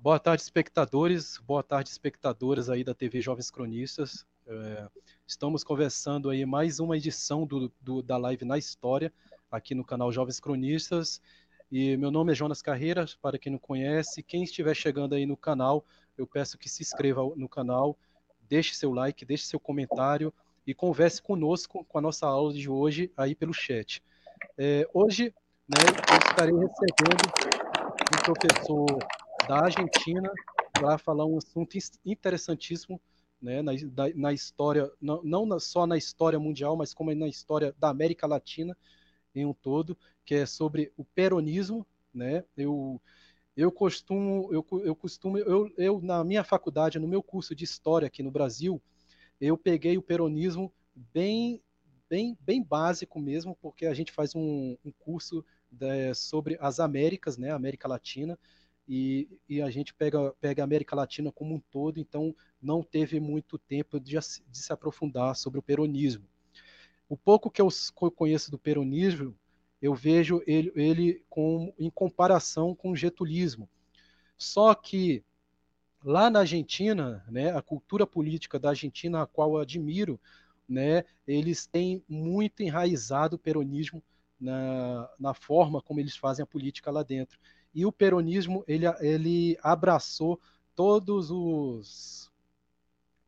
Boa tarde, espectadores. Boa tarde, espectadoras aí da TV Jovens Cronistas. É, estamos conversando aí mais uma edição do, do, da live na história aqui no canal Jovens Cronistas. E meu nome é Jonas Carreira, para quem não conhece. Quem estiver chegando aí no canal, eu peço que se inscreva no canal, deixe seu like, deixe seu comentário e converse conosco com a nossa aula de hoje aí pelo chat. É, hoje né, eu estarei recebendo um professor da Argentina para falar um assunto interessantíssimo né, na, na, história, não, não só na história mundial, mas como na história da América Latina em um todo, que é sobre o peronismo, né? Eu eu costumo eu, eu costumo eu, eu na minha faculdade, no meu curso de história aqui no Brasil, eu peguei o peronismo bem bem bem básico mesmo, porque a gente faz um, um curso de, sobre as Américas, né, América Latina, e, e, a gente pega, pega a América Latina como um todo, então não teve muito tempo de, de se aprofundar sobre o peronismo. O pouco que eu conheço do peronismo, eu vejo ele, ele com, em comparação com o getulismo. Só que lá na Argentina, né, a cultura política da Argentina, a qual eu admiro, né, eles têm muito enraizado o peronismo na, na forma como eles fazem a política lá dentro. E o peronismo ele, ele abraçou todos os,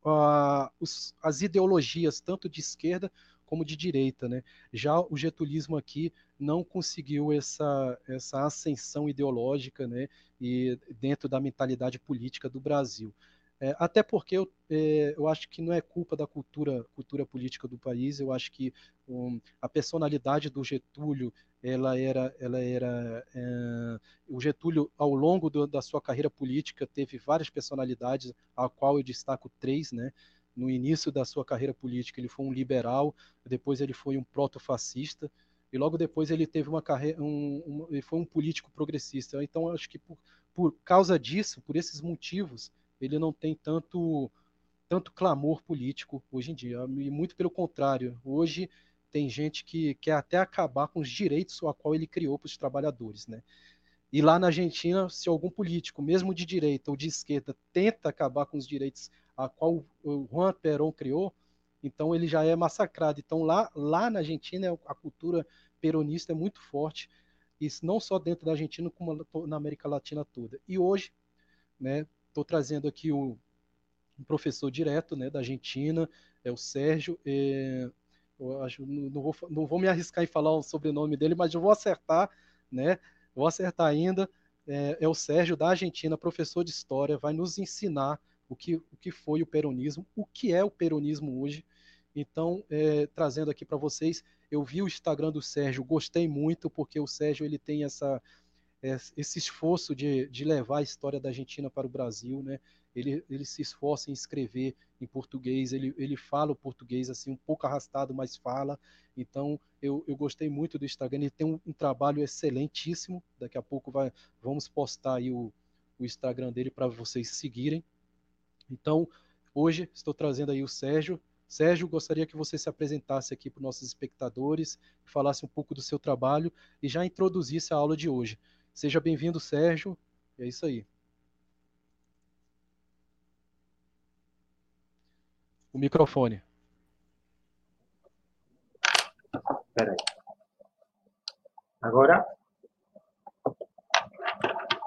uh, os as ideologias tanto de esquerda como de direita, né? Já o getulismo aqui não conseguiu essa, essa ascensão ideológica, né? E dentro da mentalidade política do Brasil. É, até porque eu, é, eu acho que não é culpa da cultura, cultura política do país, eu acho que um, a personalidade do Getúlio, ela era, ela era é, o Getúlio, ao longo do, da sua carreira política, teve várias personalidades, a qual eu destaco três, né? no início da sua carreira política ele foi um liberal, depois ele foi um proto-fascista e logo depois ele teve uma carreira, um, um, ele foi um político progressista. Então acho que por, por causa disso, por esses motivos, ele não tem tanto tanto clamor político hoje em dia. E muito pelo contrário, hoje tem gente que quer até acabar com os direitos a qual ele criou para os trabalhadores, né? E lá na Argentina, se algum político, mesmo de direita ou de esquerda, tenta acabar com os direitos a qual o Juan Perón criou, então ele já é massacrado. Então lá, lá na Argentina a cultura peronista é muito forte, isso não só dentro da Argentina como na América Latina toda. E hoje, né, estou trazendo aqui o um professor direto, né, da Argentina, é o Sérgio. É, acho, não vou, não vou me arriscar em falar o sobrenome dele, mas eu vou acertar, né? Vou acertar ainda. É, é o Sérgio da Argentina, professor de história, vai nos ensinar o que, o que foi o peronismo, o que é o peronismo hoje. Então, é, trazendo aqui para vocês, eu vi o Instagram do Sérgio, gostei muito, porque o Sérgio ele tem essa, esse esforço de, de levar a história da Argentina para o Brasil, né? Ele, ele se esforça em escrever em português, ele, ele fala o português assim, um pouco arrastado, mas fala. Então, eu, eu gostei muito do Instagram, ele tem um, um trabalho excelentíssimo. Daqui a pouco vai, vamos postar aí o, o Instagram dele para vocês seguirem. Então, hoje estou trazendo aí o Sérgio. Sérgio, gostaria que você se apresentasse aqui para os nossos espectadores, falasse um pouco do seu trabalho e já introduzisse a aula de hoje. Seja bem-vindo, Sérgio. É isso aí. O microfone. Espera aí. Agora?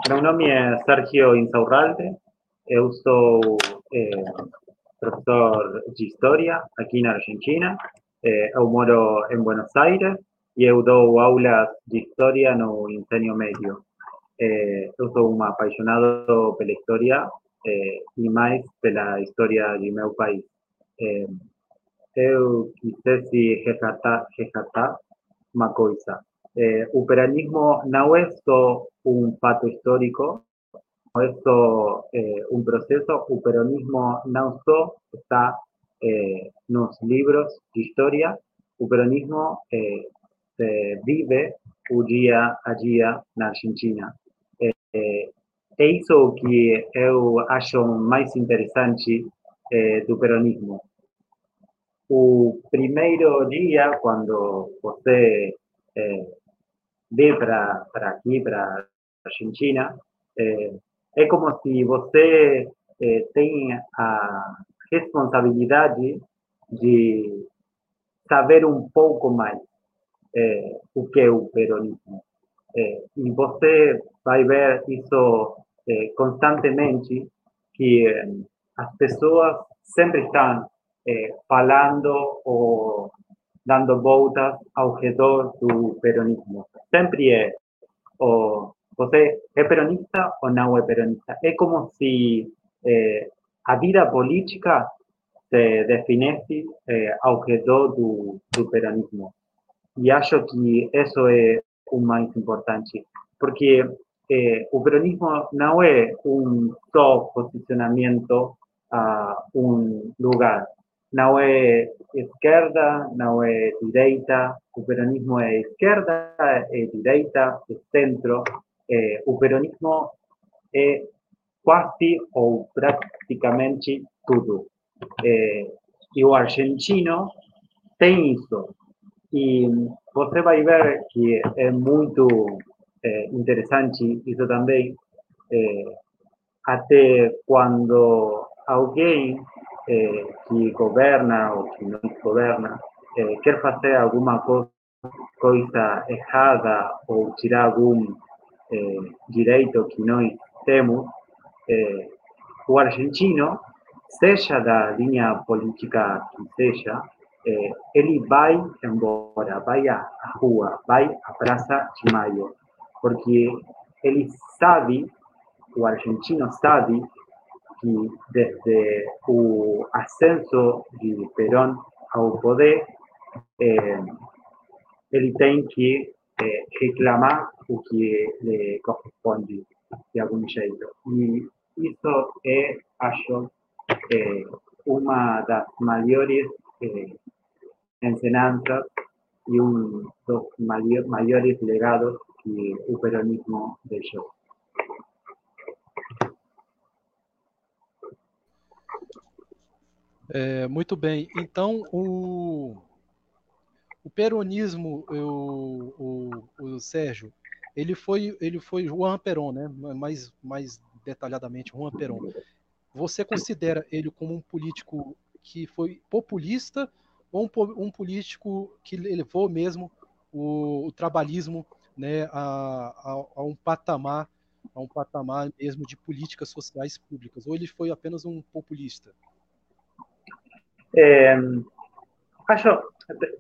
Meu nome é Sergio Insaurralde, eu sou eh, professor de História aqui na Argentina. Eh, eu moro em Buenos Aires eu dou aulas de História no ensino médio. Eh, eu sou um apaixonado pela História eh, e mais pela História de meu país. Eh, eu quisesse resgatar, resgatar uma coisa. Eh, o peronismo não é só um fato histórico, esto eh, un proceso, el peronismo no solo está eh, los libros de historia, el peronismo eh, vive un día a día en Argentina. Eh, eh, é isso que eu acho mais interessante eh, do peronismo. O primeiro dia, quando você eh, vem para aqui, para Argentina, eh, é como se você é, tem a responsabilidade de saber um pouco mais é, o que é o peronismo. É, e você vai ver isso é, constantemente, que as pessoas sempre estão falando ou dando voltas ao redor do peronismo. Sempre é, ou você é peronista ou não é peronista. É como se a vida política se definisse ao redor do, do peronismo. E acho que isso é o mais importante, porque eh, o peronismo não é um só posicionamento a um lugar. Não é esquerda, não é direita, o peronismo é esquerda, é direita, é centro. Eh, o peronismo é quase ou praticamente tudo. Eh, e o argentino tem isso. E você vai ver que é muito é, interessante isso também, é, até quando alguém é, que governa ou que não governa é, quer fazer alguma coisa, coisa errada ou tirar algum é, direito que nós temos, é, o argentino, seja da linha política que seja, é, ele vai embora, vai à rua, vai à Praça de Maio, porque ele sabe, o argentino sabe, que desde o ascenso de Perón ao poder, é, ele tem que é, reclamar o que lhe corresponde de algum jeito. E isso é, acho, é, uma das maiores é, enseñanzas y un dos mayor, mayores legados que o peronismo deixou. É, muito bem. Então, o, o peronismo, o, o, o, Sérgio, ele foi, ele foi Juan Perón, né? Mais, mais detalhadamente, Juan Perón. Você considera ele como um político que foi populista ou um, um político que levou mesmo o, o trabalhismo né, a, a, a, um patamar a um patamar mesmo de políticas sociais públicas, ou ele foi apenas um populista? É, acho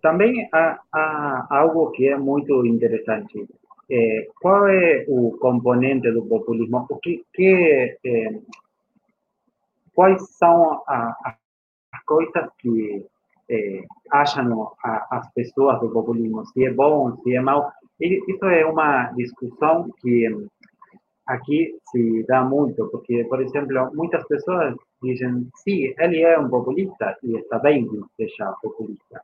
também há, há, algo que é muito interessante. É, qual é o componente do populismo? O que, que é, quais são a, as coisas que é, acham a, as pessoas do populismo, se é bom, se é mau. Isso é uma discussão que aqui se dá muito, porque, por exemplo, muitas pessoas dizem, sim, ele é um populista, e está bem que seja populista.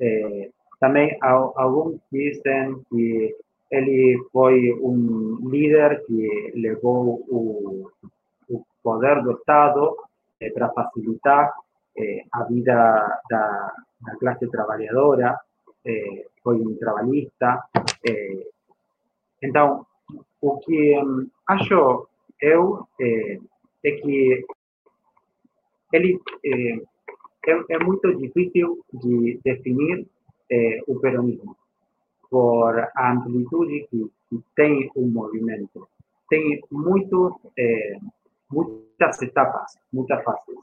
É, também alguns dizem que ele foi um líder que levou o, o poder do Estado é, para facilitar eh, a vida da, da classe trabalhadora, eh, foi um trabalhista. Eh, então, o que um, acho eu é, que ele é, é, muito difícil de definir o peronismo por a amplitude que, que tem o movimento. Tem muito, muitas etapas, muitas fases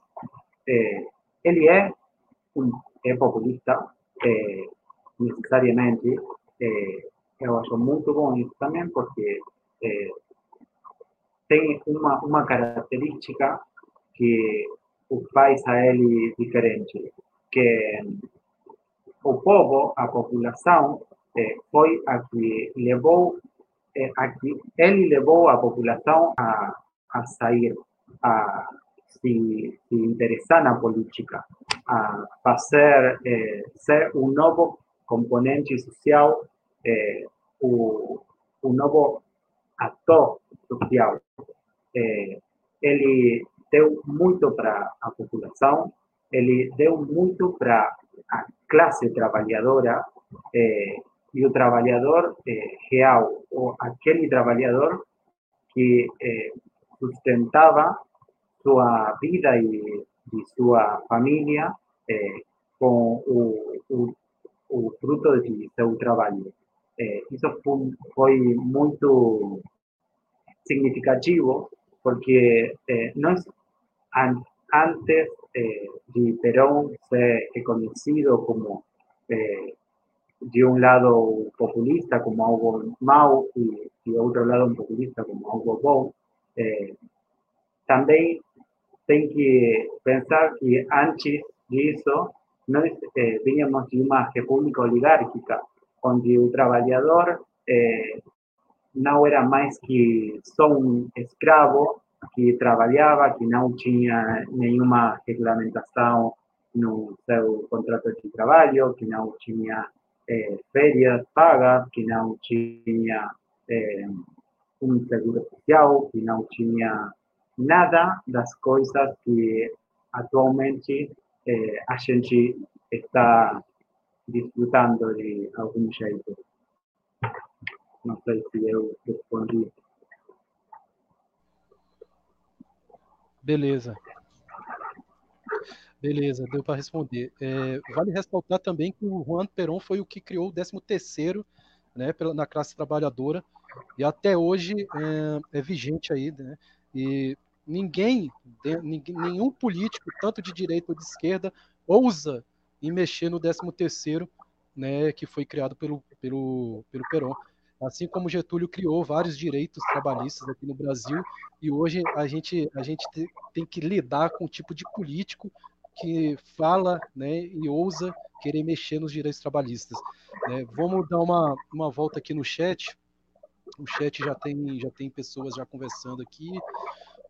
ele é é populista, é, necessariamente. É, eu acho muito bom isso também, porque é, tem uma, uma característica que o faz a ele diferente, que o povo, a população, é, foi a que levou, é, a que ele levou a população a, a sair, a se, se interessar na política, a fazer ser um novo componente social, é, o, um novo ator social. Ele deu muito para a população, ele deu muito para a classe trabalhadora e o trabalhador é, real, ou aquele trabalhador que sustentava sua vida e, e sua família é, com o, o, o, fruto de seu trabalho. É, isso foi, muito significativo, porque é, nós, an, antes de Perón ser reconhecido como de un lado populista como algo mau y de otro lado un populista como algo bom, eh, también tem que pensar que antes de eso no eh, veníamos de una república oligárquica, donde el trabajador eh, no era más que só un esclavo que trabajaba, que no tenía ninguna regulamentación no seu contrato de trabajo, que no tenía eh, ferias pagas, que no tenía eh, un seguro social, que no tenía nada das coisas que atualmente eh, a gente está desfrutando de algum jeito. Não sei se eu respondi. Beleza. Beleza, deu para responder. É, vale ressaltar também que o Juan Perón foi o que criou o 13º né, na classe trabalhadora e até hoje é, é vigente aí, né? E ninguém, nenhum político, tanto de direita ou de esquerda, ousa em mexer no 13º, né, que foi criado pelo, pelo, pelo Perón. Assim como Getúlio criou vários direitos trabalhistas aqui no Brasil, e hoje a gente, a gente tem que lidar com o tipo de político que fala né, e ousa querer mexer nos direitos trabalhistas. Né? Vamos dar uma, uma volta aqui no chat. O chat já tem, já tem pessoas já conversando aqui.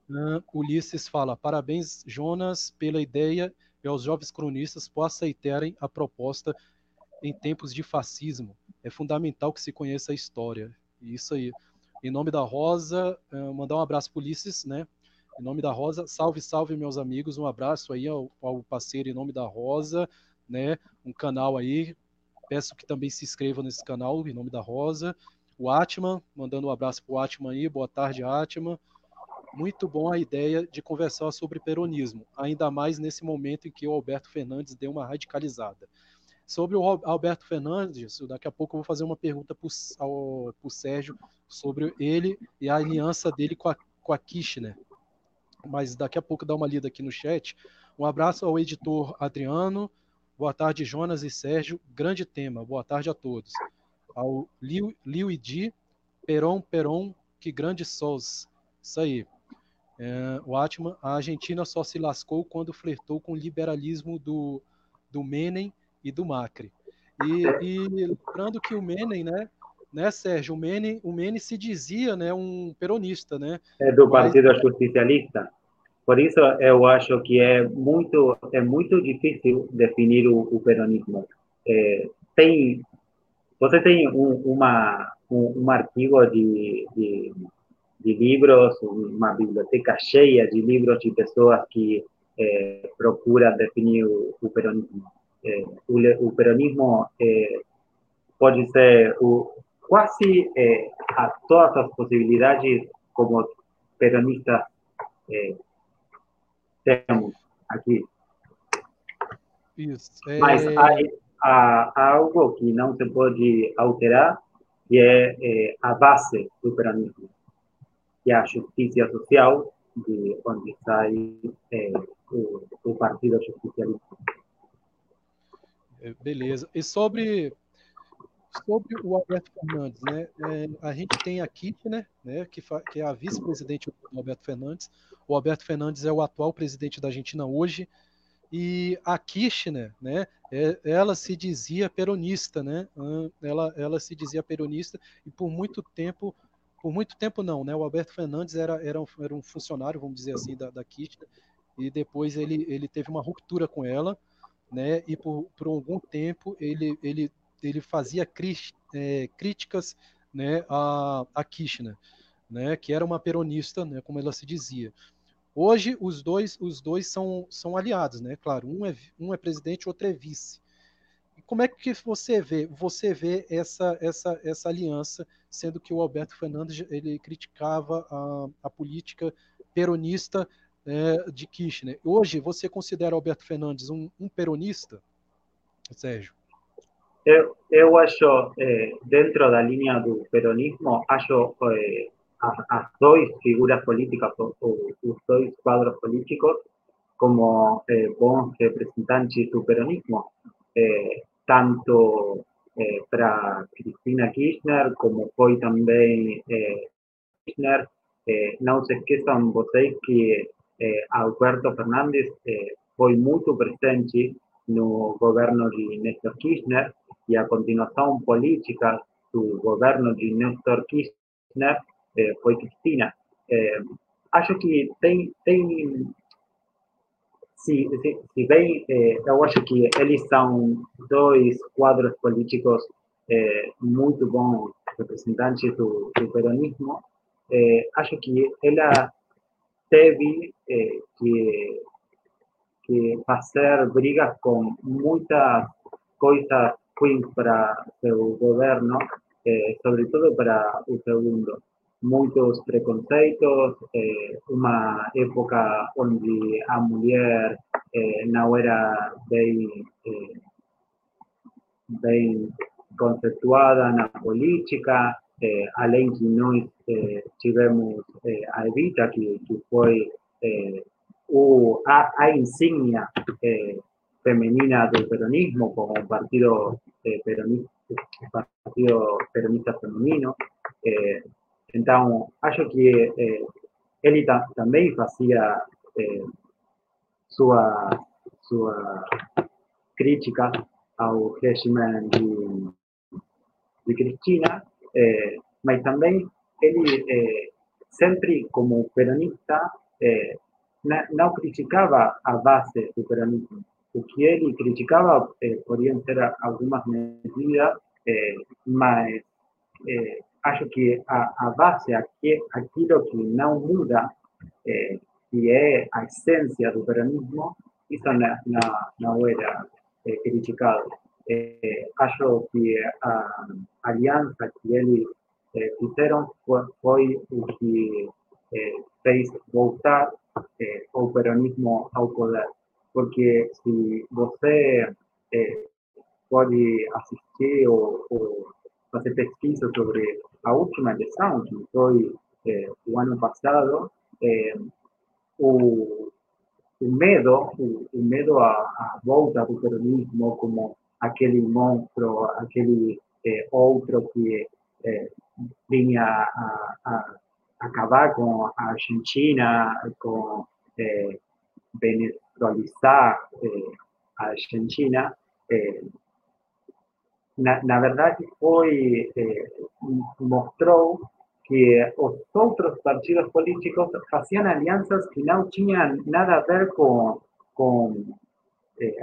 Uh, Ulisses fala: parabéns, Jonas, pela ideia e aos jovens cronistas por aceitarem a proposta em tempos de fascismo. É fundamental que se conheça a história. Isso aí. Em nome da Rosa, uh, mandar um abraço para Ulisses, né? Em nome da Rosa, salve, salve, meus amigos. Um abraço aí ao, ao parceiro em nome da Rosa, né? Um canal aí. Peço que também se inscrevam nesse canal em nome da Rosa. O Atman, mandando um abraço para o Atman aí. Boa tarde, Atman. Muito bom a ideia de conversar sobre peronismo, ainda mais nesse momento em que o Alberto Fernandes deu uma radicalizada. Sobre o Alberto Fernandes, daqui a pouco eu vou fazer uma pergunta para o Sérgio sobre ele e a aliança dele com a, com a Kirchner mas daqui a pouco dá uma lida aqui no chat. Um abraço ao editor Adriano. Boa tarde, Jonas e Sérgio. Grande tema. Boa tarde a todos. Ao Liu, Liu Idi, Peron, Peron, que grande sós. Isso aí. É, o Atman, a Argentina só se lascou quando flertou com o liberalismo do, do Menem e do Macri. E, e lembrando que o Menem, né, né, Sérgio? O Menem, o Menem se dizia né, um peronista, né? É do Partido Mas... Justicialista. Por isso, eu acho que é muito, é muito difícil definir o, o peronismo. É, tem, você tem um, uma, um, um artigo de, de, de, livros, uma biblioteca cheia de livros de pessoas que é, procuram definir o, o peronismo. O, o, peronismo é, pode ser o, quase eh, a todas as possibilidades como peronistas eh, temos aqui. Isso. É... Mas há, há, há, algo que não se pode alterar, que é a base do peronismo, é a justiça social, de onde sai é, o, o Partido Justicialista. Beleza. E sobre sobre o Alberto Fernandes, né? É, a gente tem a Kirchner, né, que, que é a vice-presidente do Alberto Fernandes. O Alberto Fernandes é o atual presidente da Argentina hoje. E a Kirchner, né, é, ela se dizia peronista, né? Ela, ela se dizia peronista e por muito tempo, por muito tempo não, né? O Alberto Fernandes era, era, um, era um funcionário, vamos dizer assim, da, da e depois ele, ele teve uma ruptura com ela, né? E por, por algum tempo ele, ele ele fazia é, críticas né, a, a Kirchner, né, que era uma peronista, né, como ela se dizia. Hoje os dois, os dois são, são aliados, né? Claro, um é, um é presidente, outro é vice. Como é que você vê, você vê essa, essa, essa aliança, sendo que o Alberto Fernandes ele criticava a, a política peronista é, de Kirchner. Hoje, você considera Alberto Fernandes um, um peronista, Sérgio? Eu, eu acho, eh, dentro da linha do peronismo, acho eh, as, as duas figuras políticas, os dois quadros políticos, como eh, bons representantes do peronismo, eh, tanto eh, para Cristina Kirchner, como foi também eh, Kirchner. não se esqueçam vocês que Alberto Fernandes foi muito presente no governo de Néstor Kirchner e a continuação política do governo de Néstor Kirchner foi Cristina. acho que tem, tem se, se, se bem, eu acho que eles são dois quadros políticos muito bons representantes do, peronismo. acho que ela teve que que fazer brigas com muitas coisas ruins para seu governo, eh, sobretudo para o segundo. Muitos preconceitos, eh, uma época onde a mulher eh, não era bem, eh, bem conceituada na política, eh, além que nós eh, tivemos a Evita, que, que foi o, a, a insignia eh, femenina del peronismo como partido eh, peronista, partido peronista femenino. Então, acho que eh, ele ta, também fazia eh, sua, sua crítica ao regime de, de Cristina, eh, mas também ele sempre como peronista não criticava a base do peronismo. O que ele criticava eh, podiam ser algumas medidas, mas acho que a, a base, aqui, aquilo que não muda, eh, que é a essência do peronismo, isso não, não, era eh, criticado. Eh, acho que a aliança que eles eh, fizeram foi, foi o que fez voltar eh, o peronismo ao poder. Porque se você eh, pode assistir ou, ou, fazer pesquisa sobre a última eleição, que foi eh, o ano passado, o, o medo, o, o medo à, à, volta do peronismo como aquele monstro, aquele outro que vinha a, a acabar com a Argentina, com é, venezuelizar a Argentina, na, na, verdade foi mostrou que os outros partidos políticos faziam alianças que não tinham nada a ver com, com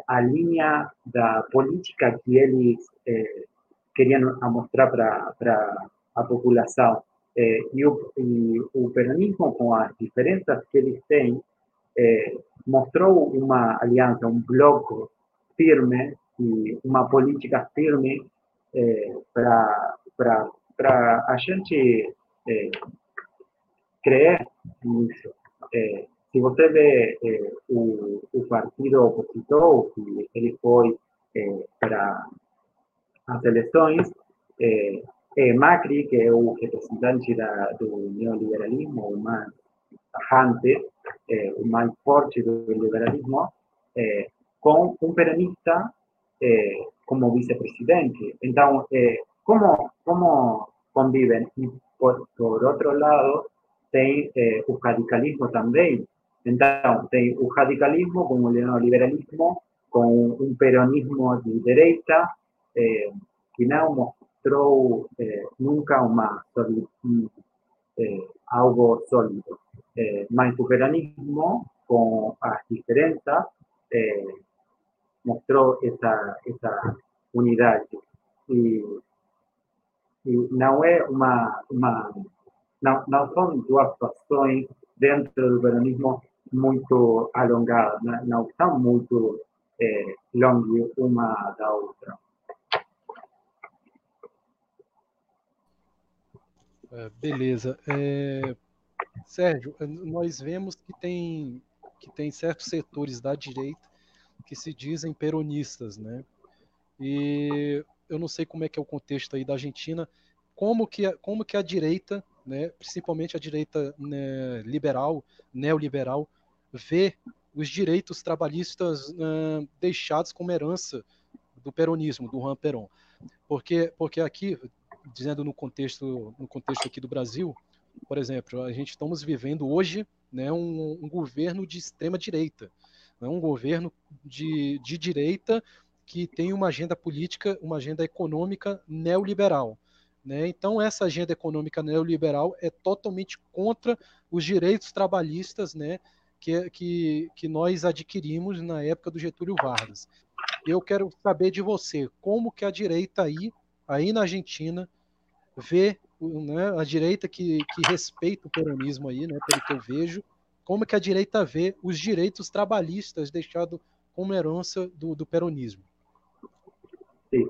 a linha da política que eles queriam mostrar para a população. Eh, e, o, e, o, peronismo, com as diferenças que eles têm, eh, mostrou uma aliança, um bloco firme uma política firme eh, para a gente crer nisso. se você vê o, o, partido opositor, que ele foi para as eleições, eh, Macri, que é o representante da, do neoliberalismo, o mais tajante, o mais forte do liberalismo, com um peronista eh, como vice-presidente. Então, eh, como, como convivem? E por, por outro lado, tem eh, o radicalismo também. Então, tem o radicalismo com o neoliberalismo, com um peronismo de direita, que não mostrou eh, nunca uma eh, algo sólido. Eh, mas o peronismo, com as diferenças, mostrou essa, essa unidade. E, e não é uma, uma não, não são duas situações dentro do peronismo muito alongadas, não, não são muito é, longe uma da outra. É, beleza. É, Sérgio, nós vemos que tem, que tem certos setores da direita que se dizem peronistas, né? E eu não sei como é que é o contexto aí da Argentina, como que, como que a direita, né, principalmente a direita né, liberal, neoliberal, vê os direitos trabalhistas uh, deixados como herança do peronismo, do Juan Perón. Porque, porque aqui, dizendo no contexto, no contexto aqui do Brasil, por exemplo, a gente estamos vivendo hoje né, um, um governo de extrema direita, né, um governo de, de direita que tem uma agenda política, uma agenda econômica neoliberal. Né? Então, essa agenda econômica neoliberal é totalmente contra os direitos trabalhistas né, que, que, que nós adquirimos na época do Getúlio Vargas. Eu quero saber de você, como que a direita aí, aí na Argentina, vê né, a direita que, que respeita o peronismo aí, né, pelo que eu vejo, como que a direita vê os direitos trabalhistas deixados como herança do, do peronismo. Sim.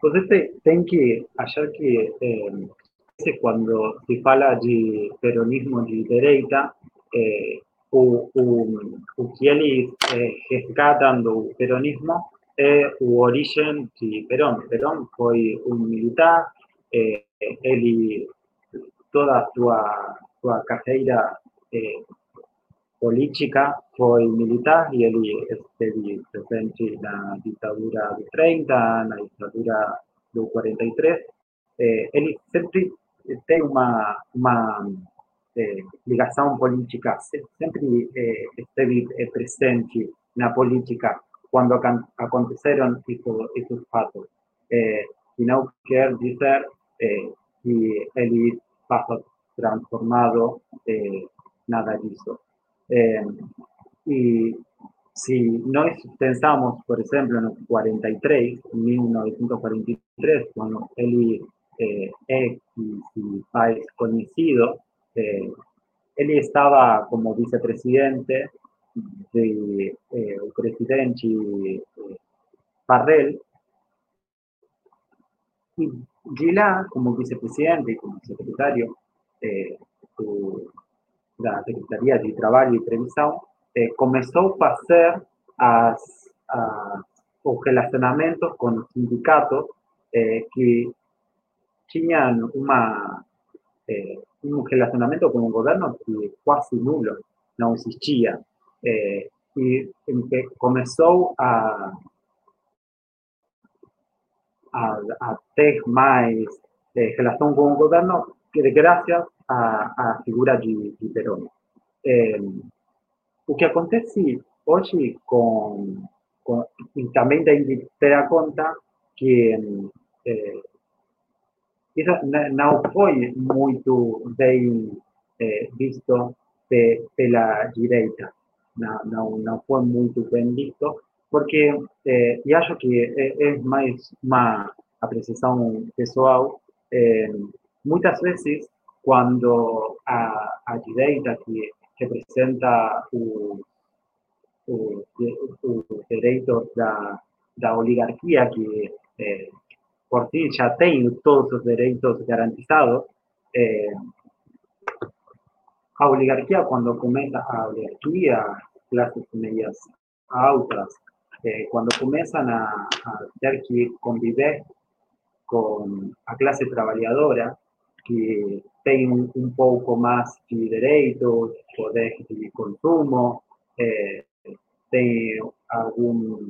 Você tem que achar que eh, quando se fala de peronismo de direita, eh, o, o, o que eles eh, resgatam do peronismo é o origem de Perón. Perón foi um militar, eh, ele, toda a sua, sua carreira eh, política foi militar e ele esteve presente na ditadura do 30, na ditadura do 43. Eh, ele sempre tem uma, uma eh, ligação política, sempre eh, esteve presente na política quando aconteceram esses, fatos. Eh, e não quer dizer eh, que ele passa transformado eh, nada disso. Eh, y si nos pensamos, por ejemplo, en el 43, 1943, cuando él eh, es un país conocido, eh, él estaba como vicepresidente del eh, presidente eh, Parrell. Y Gila, como vicepresidente y como secretario, eh, da Secretaria de Trabalho e Previsão, eh, começou a fazer as, as, os relacionamentos com os sindicatos eh, que tinham uma, eh, um relacionamento com o governo que quase nulo, não existia. Eh, e começou a, a, a ter mais eh, relação com o governo graças a, a figura de, de Perón. É, o que acontece hoje com, com também tem que ter a conta que é, isso não foi muito bem é, visto pe, pela direita, não, não, não foi muito bem visto, porque, é, e acho que é, é mais uma apreciação pessoal, muchas veces cuando a, a que representa o, o, o direitos da, da oligarquía que eh, por sí ya tiene todos os direitos garantizados, eh, a oligarquía cuando comienza a oligarquía, clases medias altas, eh, cuando comienzan a, a tener que convivir con la clase trabajadora, que tem um, pouco mais de direitos, poder de consumo, é, tem algum,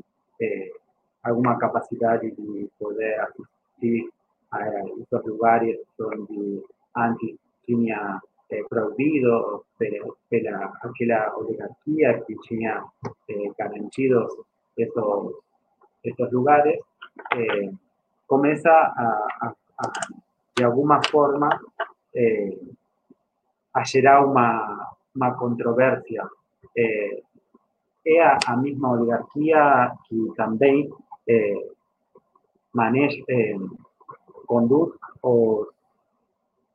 capacidade de poder assistir a esses lugares onde antes tinha é, proibido pela, pela aquela que tinha é, garantido esses, lugares, é, começa a, a, a de alguma forma eh, a gerar uma, uma controvérsia. Eh, é a, a, mesma oligarquia que também eh, maneja, eh, conduz os,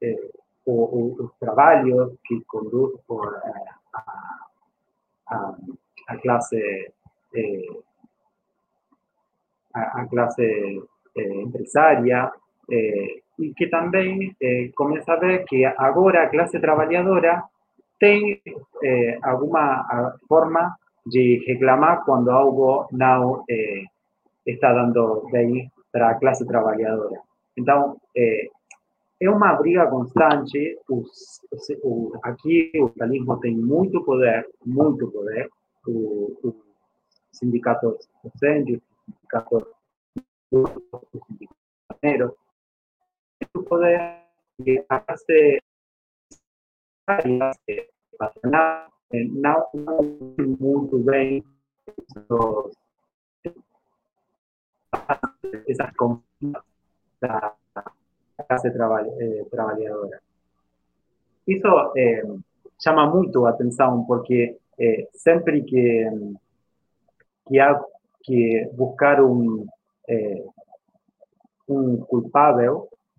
eh, os, os, trabalhos, que conduz eh, a, a, classe eh, a, a classe empresária e que também eh, começa a ver que agora a classe trabalhadora tem eh, alguma forma de reclamar quando algo não eh, está dando bem para a classe trabalhadora. Então, é, é uma briga constante. Os, o, aqui o capitalismo tem muito poder, muito poder. Os sindicatos docentes, os sindicatos os sindicatos muito poder que hace bem esas classe eh, trabalhadora. Isso eh, chama muito a atenção, porque eh, que, que que buscar um, eh, um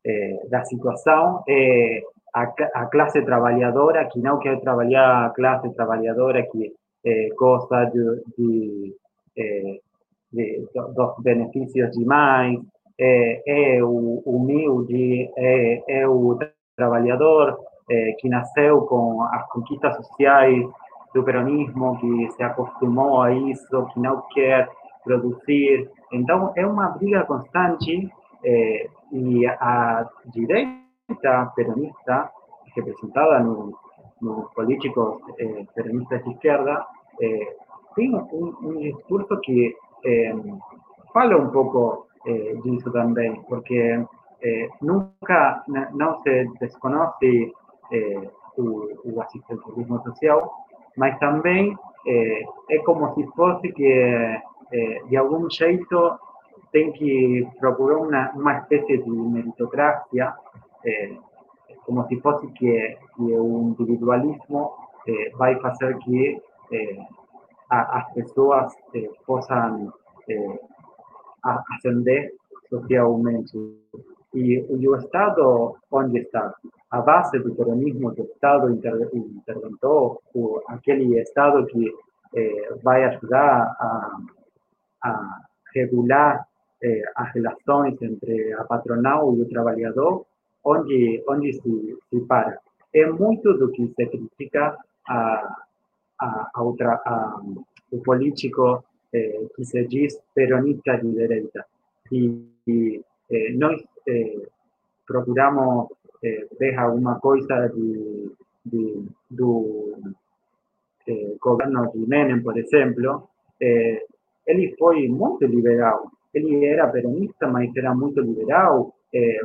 eh, da situação, é a, a, classe trabalhadora que não quer trabalhar, a classe trabalhadora que gosta de, de de, dos benefícios demais, é, é o humilde, é, é o trabalhador que nasceu com as conquistas sociais do peronismo, que se acostumou a isso, que não quer produzir. Então, é uma briga constante y a direita peronista que presentaban los políticos eh, peronistas de izquierda, eh, tiene un, un, discurso que eh, fala un poco eh, de eso también, porque eh, nunca no, se desconoce eh, su, su asistencialismo social, pero también eh, es como si fuese que de algún jeito tem que procurar uma, uma espécie de meritocracia, como se fosse o individualismo vai fazer que a, as pessoas eh, possam eh, ascender socialmente. E, o Estado, onde está? A base do peronismo que o Estado inter, interventou, o, aquele Estado que eh, vai ajudar a, a regular eh, as relações entre a patronal e o trabalhador, onde, onde se, se para. É muito do que se critica a, a, a, outra, a o político eh, que se diz peronista de direita. E, e eh, nós eh, procuramos eh, ver alguma coisa de, de, do eh, governo de Menem, por exemplo, ele foi muito liberal. Ele era peronista, mas era muito liberal.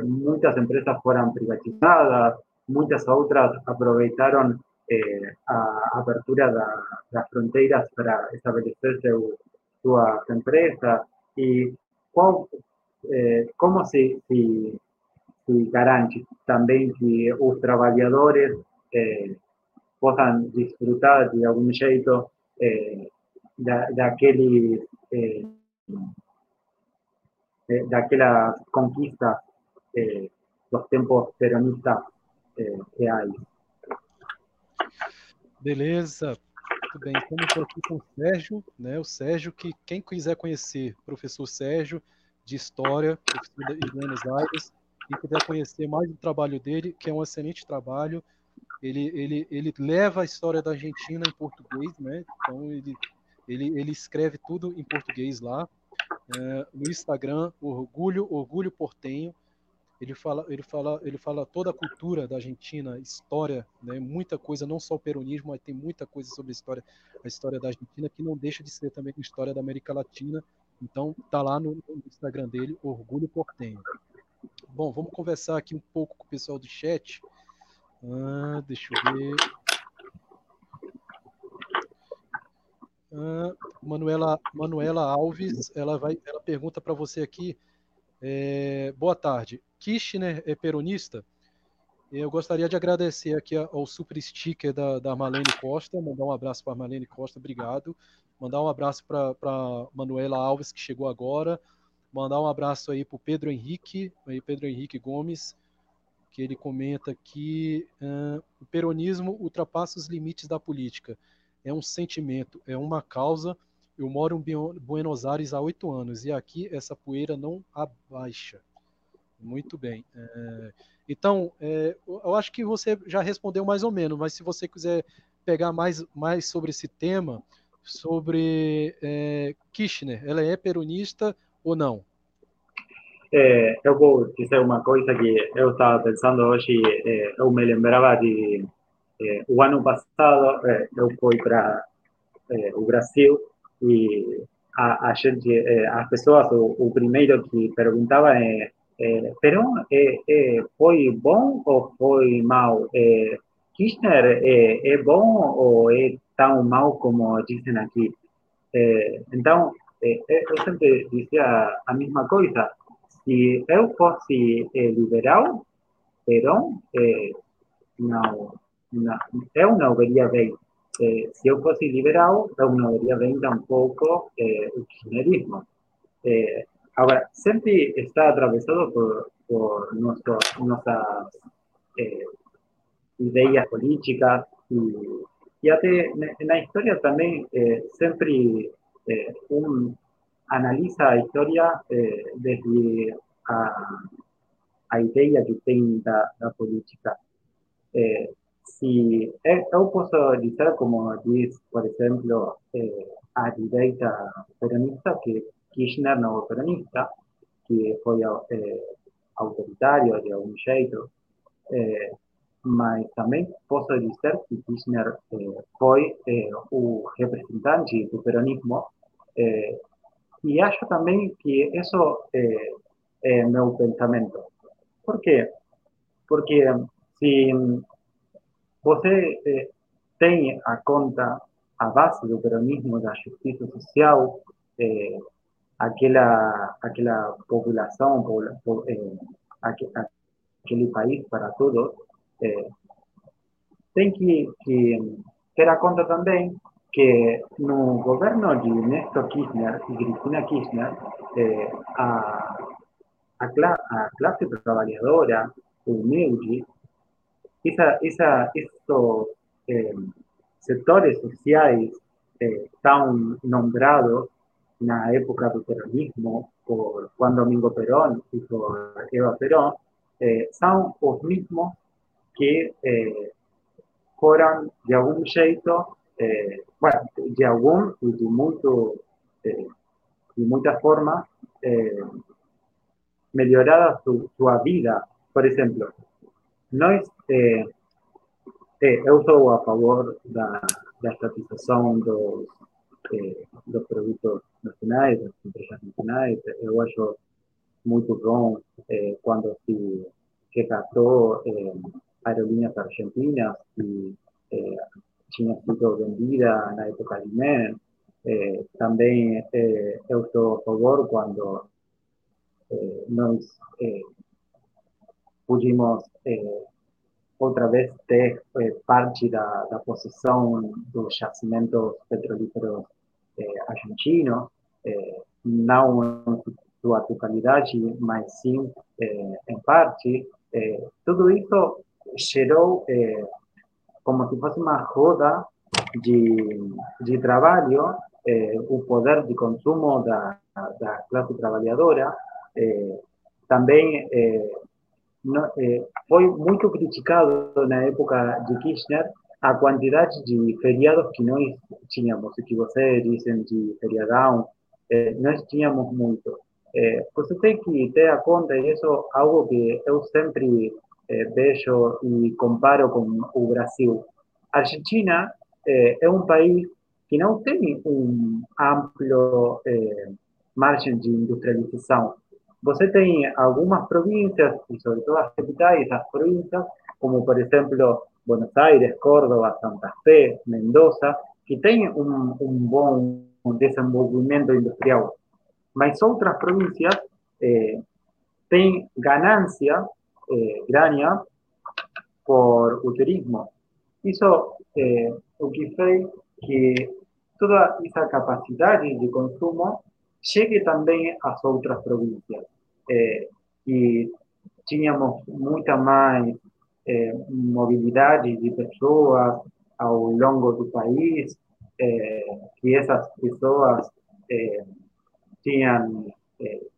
muitas empresas foram privatizadas, muitas outras aproveitaram eh, a apertura da, das fronteiras para estabelecer seu, suas empresas e qual, eh, como se, se, se, garante também que os trabalhadores eh, possam desfrutar de algum jeito eh, da, eh, daquelas conquistas eh, dos tempos peronistas que há. Beleza. Muito bem, estamos aqui com o Sérgio, né? O Sérgio, que quem quiser conhecer, professor Sérgio, de História, professor de Buenos Aires, e quiser conhecer mais o trabalho dele, que é um excelente trabalho, ele, ele, ele leva a história da Argentina em português, né? Então ele, ele, ele escreve tudo em português lá. É, no Instagram, Orgulho, Orgulho Portenho. Ele fala, ele fala, ele fala toda a cultura da Argentina, história, né, muita coisa, não só o peronismo, mas tem muita coisa sobre a história, a história da Argentina que não deixa de ser também a história da América Latina. Então, tá lá no, no Instagram dele, Orgulho Portenho. Bom, vamos conversar aqui um pouco com o pessoal do chat. Ah, deixa eu ver. Ah, Manuela, Manuela Alves, ela vai, ela pergunta para você aqui. É, boa tarde. Kirchner é peronista? Eu gostaria de agradecer aqui ao super sticker da, da Marlene Costa, mandar um abraço para Marlene Costa, obrigado. Mandar um abraço para Manuela Alves, que chegou agora. Mandar um abraço aí para o Pedro Henrique, aí Pedro Henrique Gomes, que ele comenta que uh, o peronismo ultrapassa os limites da política. É um sentimento, é uma causa. Eu moro em Buenos Aires há oito anos e aqui essa poeira não abaixa. Muito bem. É, então, é, eu acho que você já respondeu mais ou menos, mas se você quiser pegar mais, mais sobre esse tema, sobre é, Kirchner. Ela é peronista ou não? É, eu vou dizer uma coisa que eu estava pensando hoje. É, eu me lembrava de é, o ano passado. É, eu fui para é, o Brasil e a, a gente, as pessoas, o, o, primeiro que perguntava é, é Perón foi bom ou foi mal? Kirchner é, bom ou é tão mal como dizem aqui? então, eu sempre dizia a mesma coisa se eu fosse eh, liberal, Perón, eh, não, una, è un'overia 20. Eh, se io fossi liberato da un'overia 20 un poco eh. Eh, ahora, siempre está atravesado por, por nuestro, nuestras eh, ideas políticas y, y hace, en la historia también eh, siempre eh, un, analiza la historia desde a, a ideia que tem da, da política. Eh, se eu posso como diz, por exemplo, eh, a direita peronista, que Kirchner não é peronista, que foi eh, autoritário de algum jeito, eh, mas também posso dizer que Kirchner eh, foi o representante do peronismo y acho también que eso eh, es mi pensamiento. Por qué? Porque si você eh, tem a conta a base do peronismo, da justiça social, eh, aquela, aquela população, eh, aquele país para todos, eh, tem que, que ter a conta também que no governo de Néstor Kirchner e Cristina Kirchner, eh, a, a, cla a, classe trabalhadora essa, essa, esses eh, setores sociais eh, tão nombrados na época do peronismo por Juan Domingo Perón e por Eva Perón, eh, são os mesmos que eh, de algum jeito, eh, bueno, de algum y de muito, eh, de muitas formas, eh, melhorada su, sua vida. Por exemplo, nós, eh, eh, eu sou a favor da, da estatização dos, eh, dos produtos nacionais, das empresas nacionais. Eu acho muito bom eh, quando se resgatou eh, aerolíneas argentinas e eh, tinha sido vendida na época de MEN. Eh, também eu estou a favor quando nós pudimos eh, outra vez ter eh, parte da, da possessão dos jacimentos petrolíferos argentinos, não em sua totalidade, mas sim em parte. tudo isso gerou como se fosse uma roda de, de trabalho, eh, o poder de consumo da, da classe trabalhadora eh, também eh, foi muito criticado na época de Kirchner a quantidade de feriados que nós tínhamos, que vocês dizem de feriadão, nós tínhamos muito. você tem que ter a conta, e isso é algo que eu sempre eh, vejo e comparo com o Brasil. A Argentina eh, é um país que não tem um amplo eh, margem de industrialização. Você tem algumas províncias, e sobretudo as capitais das províncias, como por exemplo Buenos Aires, Córdoba, Santa Fe, Mendoza, que têm um, um bom desenvolvimento industrial. Mas outras províncias eh, têm ganância eh, grania por el turismo. Hizo eh, o que fez que toda esa capacidad de consumo llegue también a otras provincias. Eh, y teníamos mucha más eh, movilidad de personas a lo largo del país, eh, que eh, tenían eh,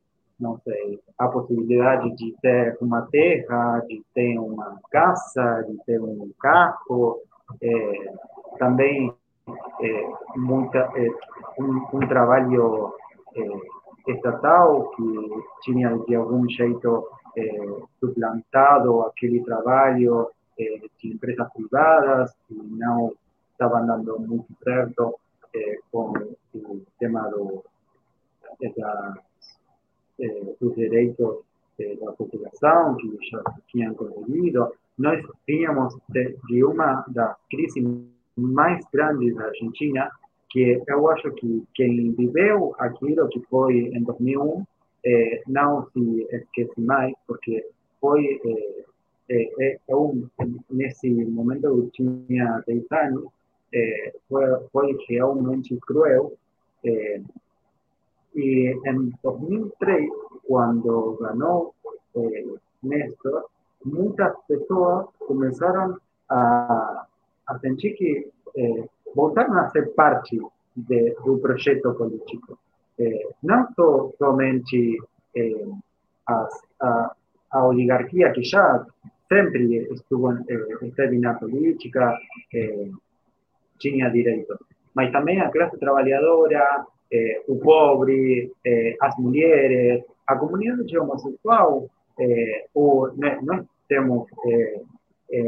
não sei, a possibilidade de ter uma terra, de ter uma casa, de ter um carro, é, também é, muita, é, um, um, trabalho é, estatal que tinha de algum jeito suplantado aquele trabalho de empresas privadas que não estavam dando muito certo com o tema do, da, dos direitos da população que já tinham conseguido. Nós tínhamos de, de uma das crises mais grandes da Argentina, que eu acho que quem viveu aquilo que foi em 2001 eh, não se esquece mais, porque foi, eh, eh, eu, nesse momento eu tinha 10 anos, foi, foi realmente cruel. e em 2003, quando ganhou Néstor, muitas pessoas começaram a a sentir que eh, voltaram a ser parte de, projeto político. Eh, não só, somente eh, as, a, a, oligarquia que já sempre estuvo, eh, esteve na política, tinha direitos, mas também a classe trabalhadora, o pobre, as mulheres, a comunidade homossexual, o, nós temos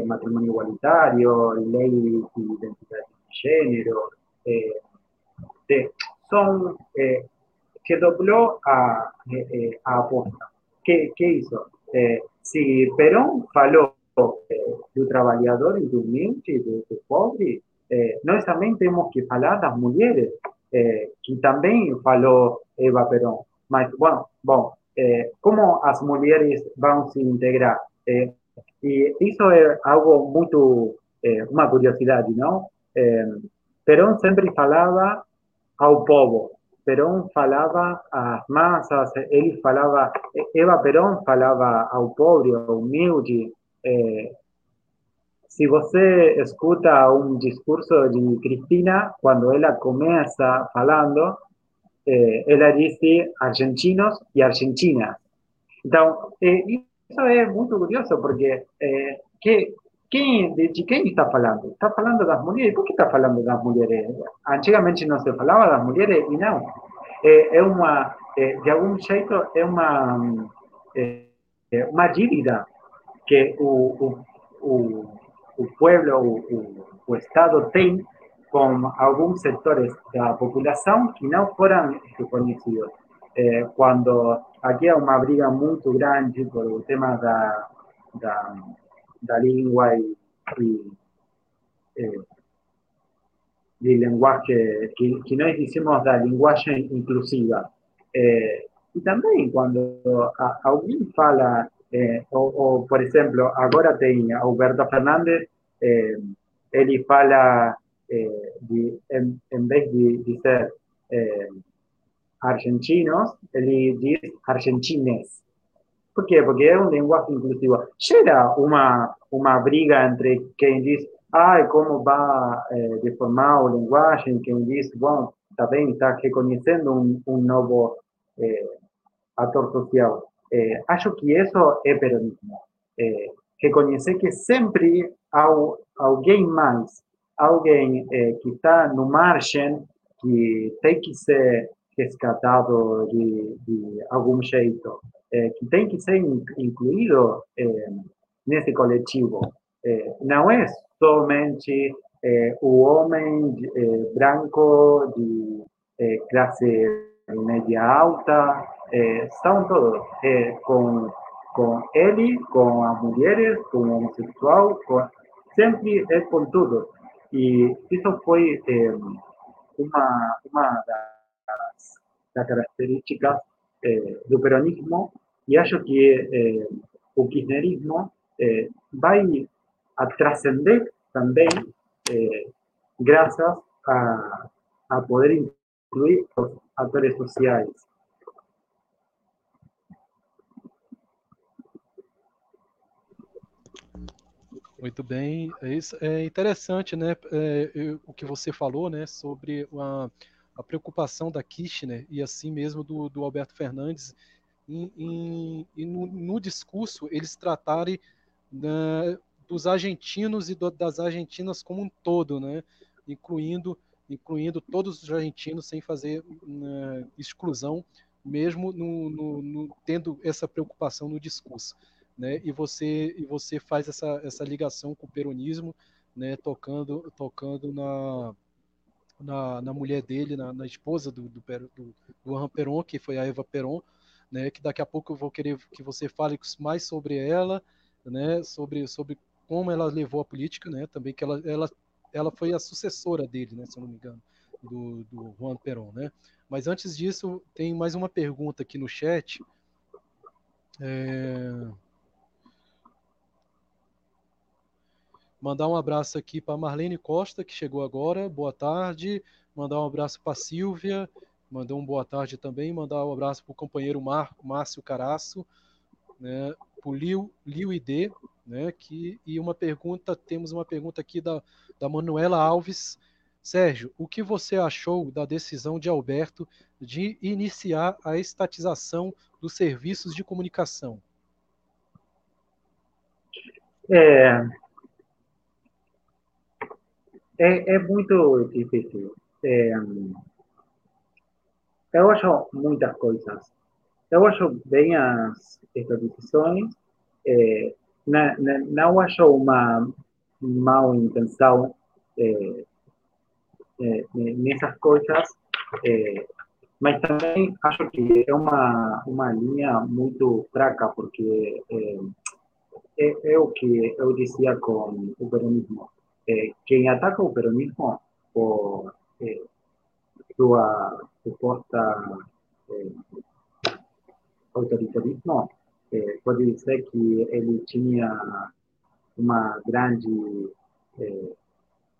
matrimonio igualitario, ley de identidad de género, eh, de, son eh, que dobló a, eh, eh a Aposta. ¿Qué, ¿Qué, hizo? Eh, si Perón faló eh, del trabajador y del mente y del pobre, nosotros también tenemos que hablar de las mujeres, que también faló Eva Perón. Bueno, bueno ¿cómo las mujeres van a se integrar? y eso es algo muy, una curiosidad, ¿no? Eh, Perón sempre falava ao povo, Perón falava às massas, ele falava, Eva Perón falava ao pobre, ao humilde. Eh, é, se você escuta um discurso de Cristina, quando ela começa falando, eh, é, ela disse argentinos e argentinas. Então, é, isso é muito curioso, porque que quem, de quem está falando? Está falando das mulheres. Por que está falando das mulheres? Antigamente não se falava das mulheres e não. É, é uma, é, de algum jeito, é uma, é, uma dívida que o, o, o, o pueblo, o, o Estado tem com alguns setores da população que não foram reconhecidos. Eh, quando aqui é uma briga muito grande por o tema da, da, la lengua y, y eh, del lenguaje, que, que no decimos la lenguaje inclusiva. Eh, y también cuando alguien fala, eh, o, o, por ejemplo, ahora tenía Alberto Fernández, eh, él fala, eh, de, en, en, vez de, de ser eh, argentinos, él dice argentines. Por quê? Porque é um lenguaje inclusivo. Gera uma, uma briga entre quem diz, ai, como vai eh, deformar a linguagem, quem diz, bom, está bem, está reconhecendo um, um novo eh, ator social. Eh, acho que isso é peronismo. Eh, reconhecer que sempre há alguém mais, alguém eh, que está no margem, que tem que ser rescatado de, de algum jeito, que tem que ser incluído é, nesse coletivo. É, não é somente o homem branco de classe média alta, são todos, com, com ele, com as mulheres, com o homossexual, com, sempre é com tudo. E isso foi uma, uma das las características eh, del peronismo y acho que eh, el kirchnerismo eh, va a trascender también eh, gracias a, a poder incluir los actores sociales. Muito bem, isso é interessante, né? É, o que você falou, né, sobre uma, a preocupação da Kirchner e assim mesmo do, do Alberto Fernandes em no, no, discurso eles tratarem né, dos argentinos e do, das argentinas como um todo, né? incluindo, incluindo todos os argentinos sem fazer uh, exclusão, mesmo no, no, no, tendo essa preocupação no discurso. Né? E você e você faz essa, essa ligação com o peronismo, né? Tocando tocando na na, na mulher dele, na, na esposa do, do, do, do Peron, que foi a Eva Peron, né, que daqui a pouco eu vou querer que você fale mais sobre ela, né, sobre, sobre como ela levou a política, né, também que ela, ela, ela foi a sucessora dele, né, se eu não me engano, do, do Juan Perón, né. Mas antes disso, tem mais uma pergunta aqui no chat. É... Mandar um abraço aqui para Marlene Costa, que chegou agora. Boa tarde. Mandar um abraço para Silvia. Mandou um boa tarde também. Mandar um abraço para o companheiro Mar, Márcio Caraço. Né, para o Liu, Liu ID, né, que, e uma pergunta, temos uma pergunta aqui da, da Manuela Alves. Sérgio, o que você achou da decisão de Alberto de iniciar a estatização dos serviços de comunicação? É, é, é muito difícil. É, eu acho muitas coisas. Eu acho bem as decisões. É, não, não acho uma má intenção é, é, nessas coisas, mas também acho que é uma, uma linha muito fraca, porque é, é, o que eu dizia com o peronismo eh, quien ataca el peronismo por eh, su supuesta eh, autoritarismo eh, puede decir que él tenía una gran eh,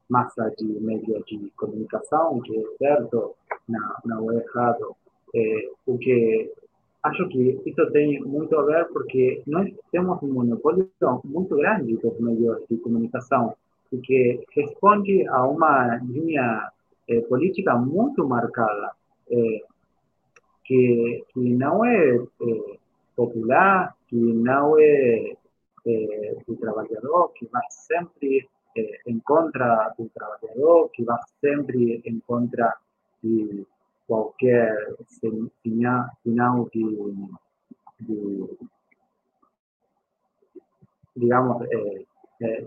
massa de medios de comunicação, que é certo, não, não é errado. É, o que acho que isso tem muito a ver porque nós temos um monopólio muito grande dos meios de comunicação que responde a uma linha política muito marcada, eh, que, que não é eh, popular, que não é do trabalhador, que vai sempre em contra do trabalhador, que vai sempre em contra de qualquer sinal de, de digamos,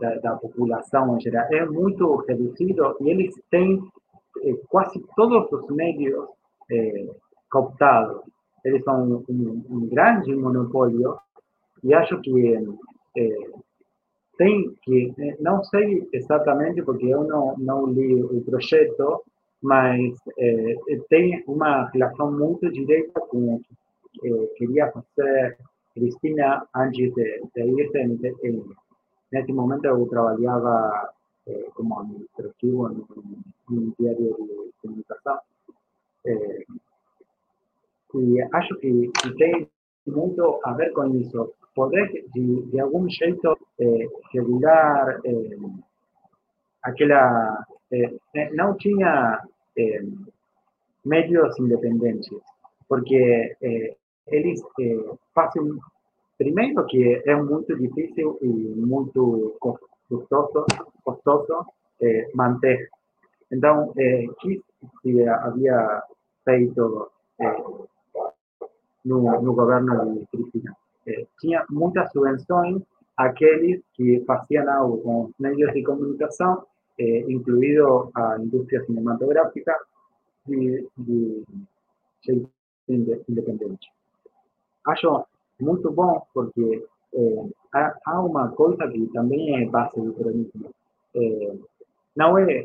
da, da, população em geral. É muito reduzido e eles têm eh, quase todos os meios eh, cooptados. Eles são um, um, grande monopólio e acho que eh, tem que, não sei exatamente porque eu não, não li o projeto, mas tem uma relação muito direta com o que queria fazer Cristina antes de, de ir ese momento trabajaba eh, como administrativo en un, diario de comunicación. Eh, y acho que, que tem muito a ver con eso. Poder, de, de algum jeito, eh, regular eh, aquela. Eh, eh não tinha eh, medios independentes, porque eh, eles eh, fazem Primeiro que é muito difícil e muito custoso, custoso é, manter. Então, é, que se havia feito é, no, no governo de Cristina? É, tinha muitas subvenções àqueles que faziam algo com os meios de comunicação, é, incluído a indústria cinematográfica, de, de jeito independente. Acho muito bom, porque é, há, há, uma coisa que também é base do peronismo. Não é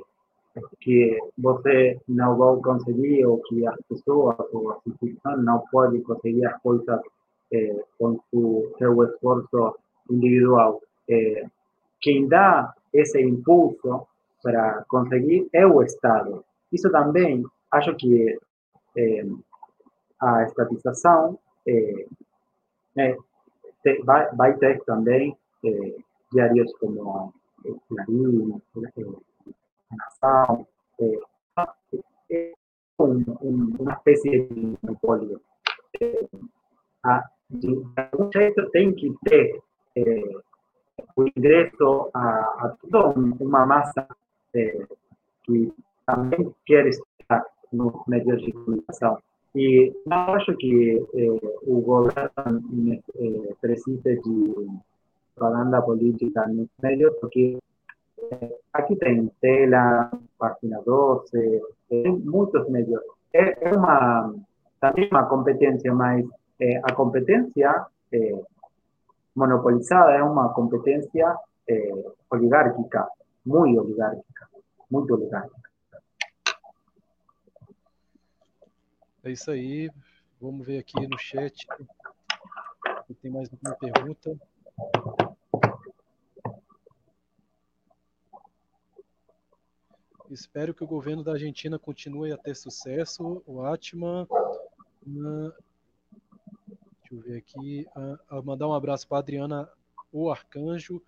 que você não vai conseguir ou que as pessoas ou a instituição não pode conseguir as coisas é, com o seu esforço individual. É, quem dá esse impulso para conseguir é o Estado. Isso também, acho que é, a estatização é, é, vai, vai ter também diários como Clarim, Nação, é, é um, um, uma espécie de monopólio. É, a, jeito tem que ter é, o ingresso a, a toda uma massa é, que também quer estar nos meios de comunicação. E não acho que eh, o governo eh, precise de propaganda política nos meios, porque eh, aqui tem Tela, Página 12, tem muitos meios. É, é uma, também uma competência, mas eh, a competência eh, monopolizada é uma competência eh, oligárquica, muito oligárquica, muito oligárquica. É isso aí. Vamos ver aqui no chat. Se tem mais alguma pergunta. Espero que o governo da Argentina continue a ter sucesso. O Atman. Deixa eu ver aqui. Uh, mandar um abraço para Adriana, o Arcanjo.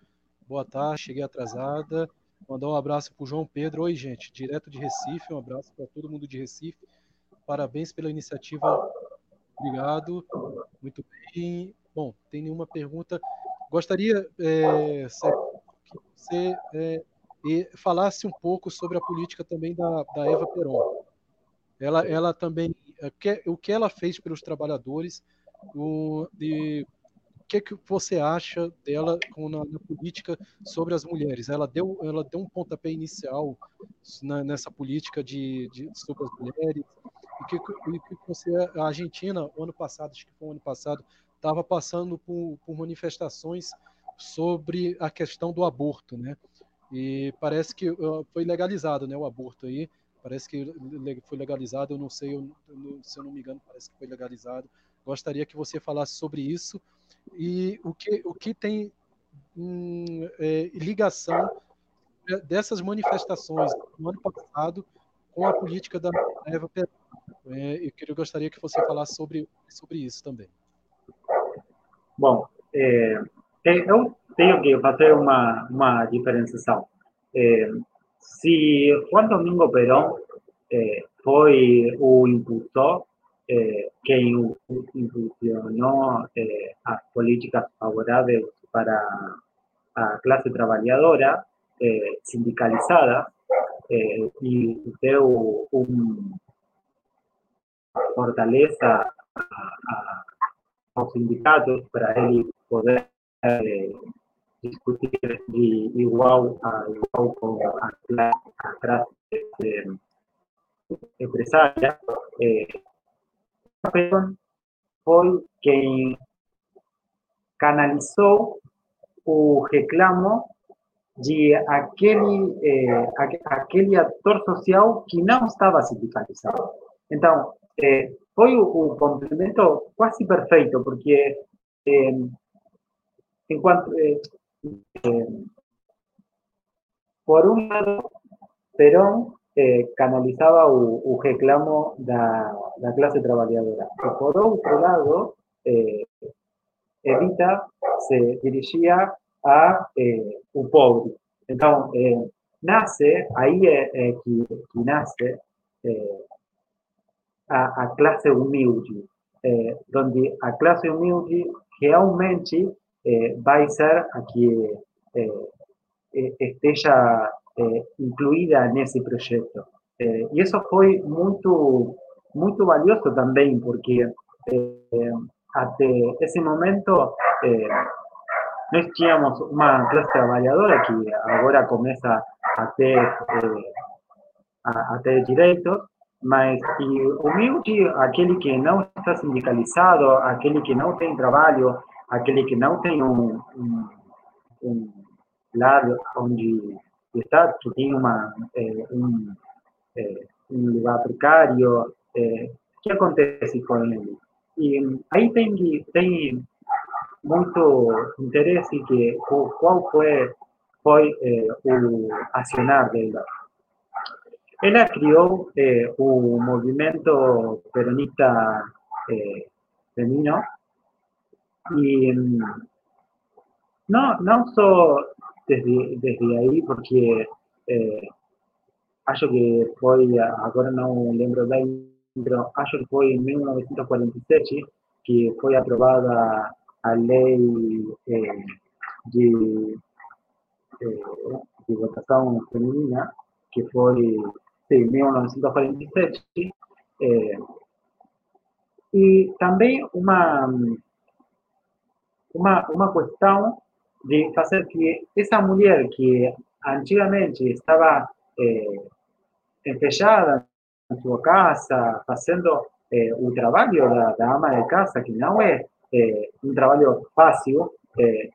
Boa tarde, cheguei atrasada. Mandar um abraço para o João Pedro. Oi, gente, direto de Recife. Um abraço para todo mundo de Recife. Parabéns pela iniciativa. Obrigado. Muito bem. Bom, tem nenhuma pergunta. Gostaria é, que você é, falasse um pouco sobre a política também da, da Eva Peron. Ela, ela também, é, o que ela fez pelos trabalhadores, o, de, o que, que você acha dela na, na, política sobre as mulheres? Ela deu, ela deu um pontapé inicial na, nessa política de, de, sobre as mulheres, e que, que você, a Argentina, ano passado, acho que foi ano passado, estava passando por, por, manifestações sobre a questão do aborto, né? E parece que foi legalizado, né, o aborto aí. Parece que foi legalizado, eu não sei, eu, se eu não me engano, parece que foi legalizado. Gostaria que você falasse sobre isso e o que, o que tem hum, é, ligação dessas manifestações no ano passado com a política da Eva Perón. É, eu gostaria que você falasse sobre, sobre isso também. Bom, é, eu tenho que fazer uma, uma diferenciação. É, se Juan Domingo Perón é, foi o impulsor, é, quem impulsionou é, as políticas favoráveis para a classe trabalhadora sindicalizada e deu fortaleza a, los sindicatos para él poder eh, discutir de igual a igual con la clase eh, empresaria. Eh, canalizó o reclamo de aquele, eh, aquele social que não estava sindicalizado. Então, eh, foi o, complemento quase perfeito, porque eh, enquanto, eh, eh, por um lado, Perón eh, canalizava o, o, reclamo da, da classe trabalhadora, e por outro lado, eh, Evita se dirigia a eh, pobre. Então, nasce, aí é, é que, que a, a humilde, eh, onde a classe humilde realmente eh, vai ser a que eh, esteja incluída nesse projeto. e isso foi muito, muito valioso também, porque até esse momento nós tínhamos uma classe trabalhadora que agora começa a ter, a, a ter direitos, mas e humilde, aquele que não está sindicalizado, aquele que não tem trabalho, aquele que não tem um, um, um lar onde está, que tem uma, é, um, é, um lugar precário, é, o que acontece com ele? E aí tem, tem muito interesse que qual foi, foi é, o acionar dela. Ella crió eh, un movimiento peronista eh, femenino y mm, no, solo desde, desde ahí, porque eh, acho que fue, ahora no lembro bem, pero acho que fue en 1947 que fue aprobada a ley eh, de, eh, de votación femenina que foi em 1947. É, e também uma, uma, uma questão de fazer que essa mulher que antigamente estava é, fechada em sua casa, fazendo é, o trabalho da, da, ama de casa, que não é, é um trabalho fácil, é,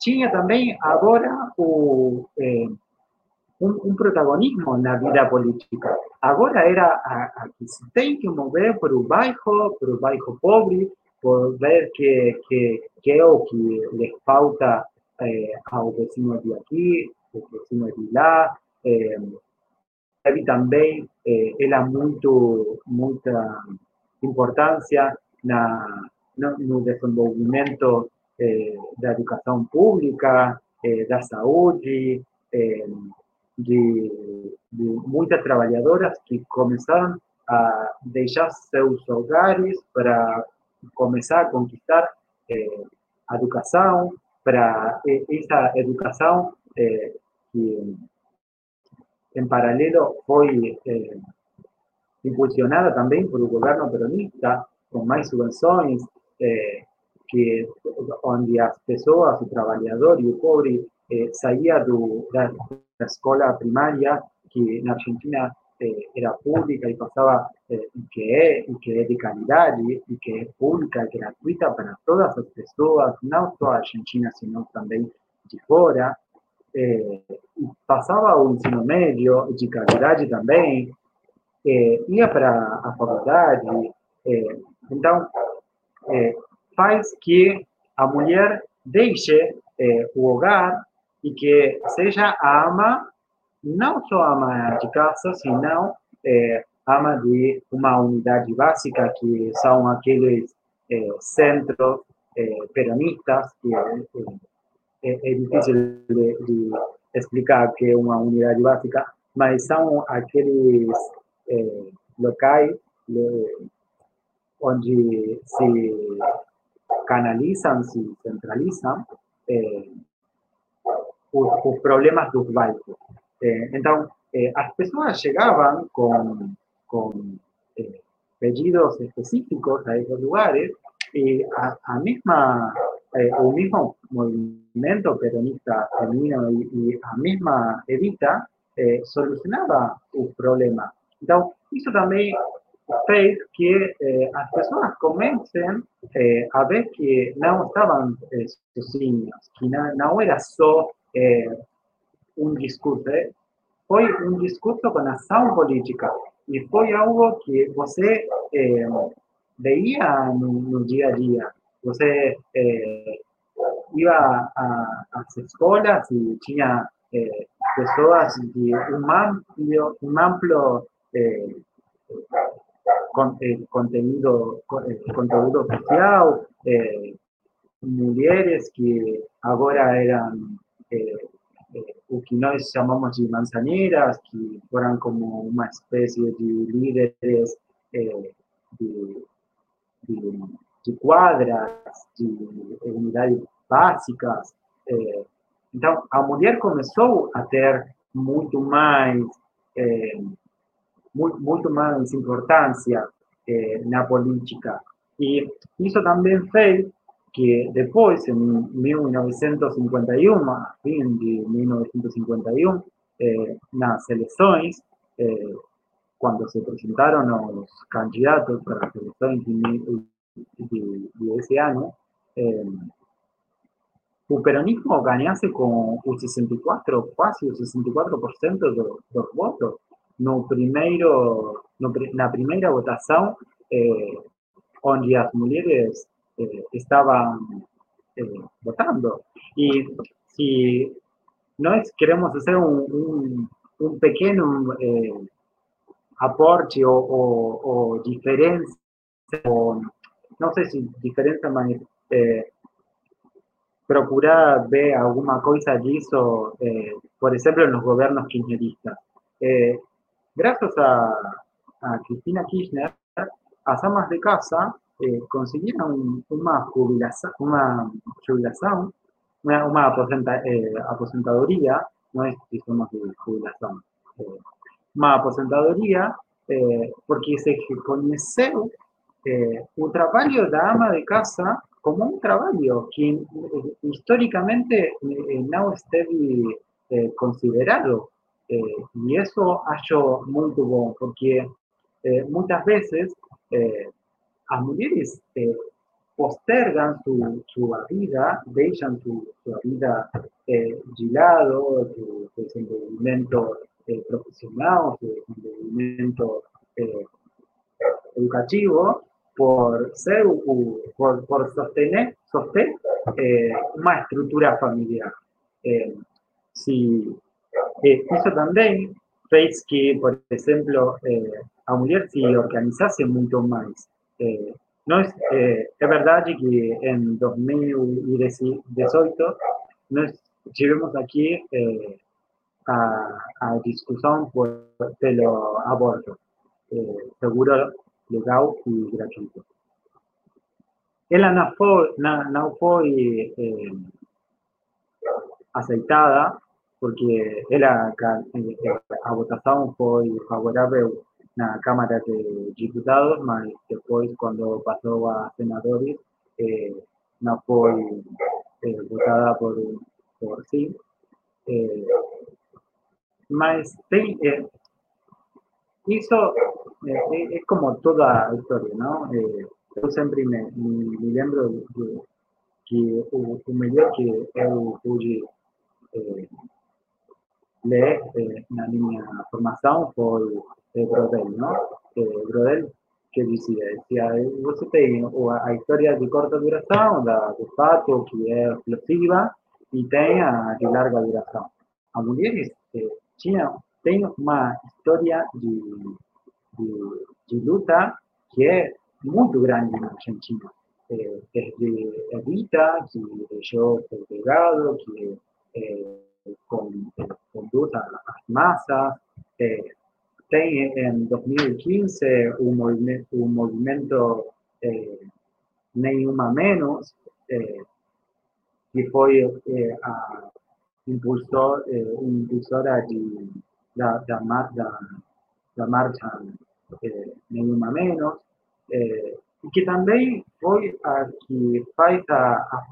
tinha também agora o, é, um, um, protagonismo na vida política. Agora era a, a que se tem que mover para o bairro, para o bairro pobre, por ver que, que, que é o que lhes falta é, ao vecino de aqui, ao vecino de lá. É, teve também é, ela muito, muita importância na, no, no desenvolvimento é, da educação pública, é, da saúde, de, de, muitas trabalhadoras que começaram a deixar seus hogares para começar a conquistar educação, para essa educação que em paralelo foi impulsionada também por o governo peronista, com mais subvenções, que onde as pessoas, o trabalhador e o pobre eh, saía do, da, da, que na Argentina eh, era pública e passava, eh, e que é, e que é de qualidade, e que é pública e gratuita para todas as pessoas, não só a Argentina, senão também de fora. Eh, passava o ensino médio de qualidade também, eh, ia para a faculdade. Eh, então, faz que a mulher deixe eh, o hogar e que seja a ama, não só ama de casa, senão eh, ama de uma unidade básica, que são aqueles eh, centros peronistas, que é, é difícil de, de, explicar que é uma unidade básica, mas são aqueles locais onde se canalizam, se centralizam eh, os, os, problemas dos bairros. Eh, então, eh, as pessoas chegavam com, com pedidos específicos a esses lugares e a, a mesma, o mesmo movimento peronista feminino e, e a mesma Evita solucionava os problemas. Então, isso também fez que eh, as pessoas comecem eh, a ver que não estavam eh, sozinhos, que não, não era só um discurso, foi um discurso com ação política e foi algo que você veia no, no, dia a dia. Você ia às escolas e tinha pessoas de um amplo, um amplo con, eh, eh, social, eh, mulheres que agora eram eh, eh, o que nós chamamos de manzaneiras, que foram como uma espécie de líderes eh, de, de, de, quadras, de unidades básicas. então, a mulher começou a ter muito mais muito, muito mais importância eh, na política. E isso também fez que depois, em 1951, a fim de 1951, eh, nas eleições, eh, se apresentaram os candidatos para as eleições de, de, de esse ano, eh, o peronismo ganhasse com os 64, quase os 64% do, dos votos. No primeiro, no, na primeira votação, eh, onde as mulheres eh, estaban eh, votando. Y si no es, queremos hacer un, un, un pequeño eh, aporte o, o, o, diferencia, o, no sé si diferencia, pero eh, procurar ver alguna cosa de eso, eh, por ejemplo, en los gobiernos kirchneristas. Eh, gracias a, a Cristina Kirchner, a Samas de Casa eh, consiguieron una jubilación, una, jubilación, una, una aposenta, eh, aposentadoría, no es que somos de jubilación, uma aposentadoria, porque se reconheceu o trabalho da ama de casa como un trabajo que históricamente no esteve considerado. y eso acho muy bom, porque muchas veces las mujeres postergan su, su vida, dejan su, su vida eh, de lado, su desenvolvimiento eh, profesional, su desenvolvimiento eh, educativo, por ser por, por sostener, sostener eh, una estructura familiar. Eh, si, eso también fez que, por ejemplo, a mujer se organizase mucho más. Eh, no es, eh, é verdade que em 2018 nós tivemos aqui eh, a, a, discussão por, pelo aborto eh, seguro, legal e gratuito. Ela não foi, não, não foi eh, aceitada porque ela, a votação foi favorável la Cámara de Diputados, mas después cuando pasó a senadores eh, no fue eh, votada por, por sí. Eh, mas tem, eh, eh, es como toda la historia, ¿no? yo siempre me, me, me lembro de, que o, o melhor que eu pude eh, ler eh, na minha formação foi eh, Brodel, ¿no? Eh, Brodel, que decía? Decía, você tem a de corta duración, la de fato, que es explosiva, y tem a de larga duración. A mulheres eh, tinha, tem uma história de, de, de, luta que é muito grande na Argentina. Eh, desde Evita, que deixou ser delegado, que eh, conduta as massas, eh, en 2015 un, movimiento, un movimiento eh, Menos, eh, que fue eh, a impulsor, eh, de, da, marcha eh, Nenhuma Menos, eh, que también fue a que faz a, a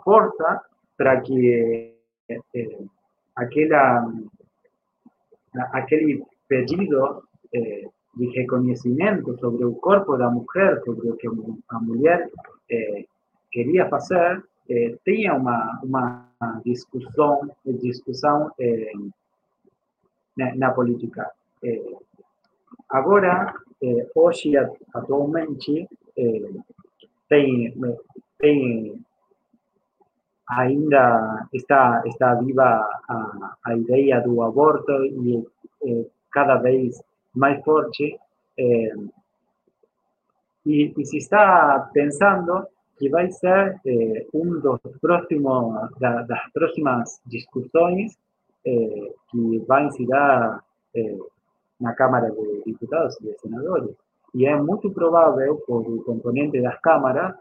para que eh, aquela, aquele pedido eh, de reconocimiento sobre el cuerpo de la mujer, sobre lo que la mujer eh, quería hacer, eh, tenía una, una discusión, discusión eh, na, política. Eh, ahora, eh, hoy actualmente, eh, tem, tem ainda está, está viva a, a ideia do aborto e cada vez Mike eh, y, y, si está pensando que vai ser eh, un dos próximos, da, próximas discussões eh, que vai incidir eh, na Câmara de Diputados e de Senadores. E é muito provável, por el componente das câmaras,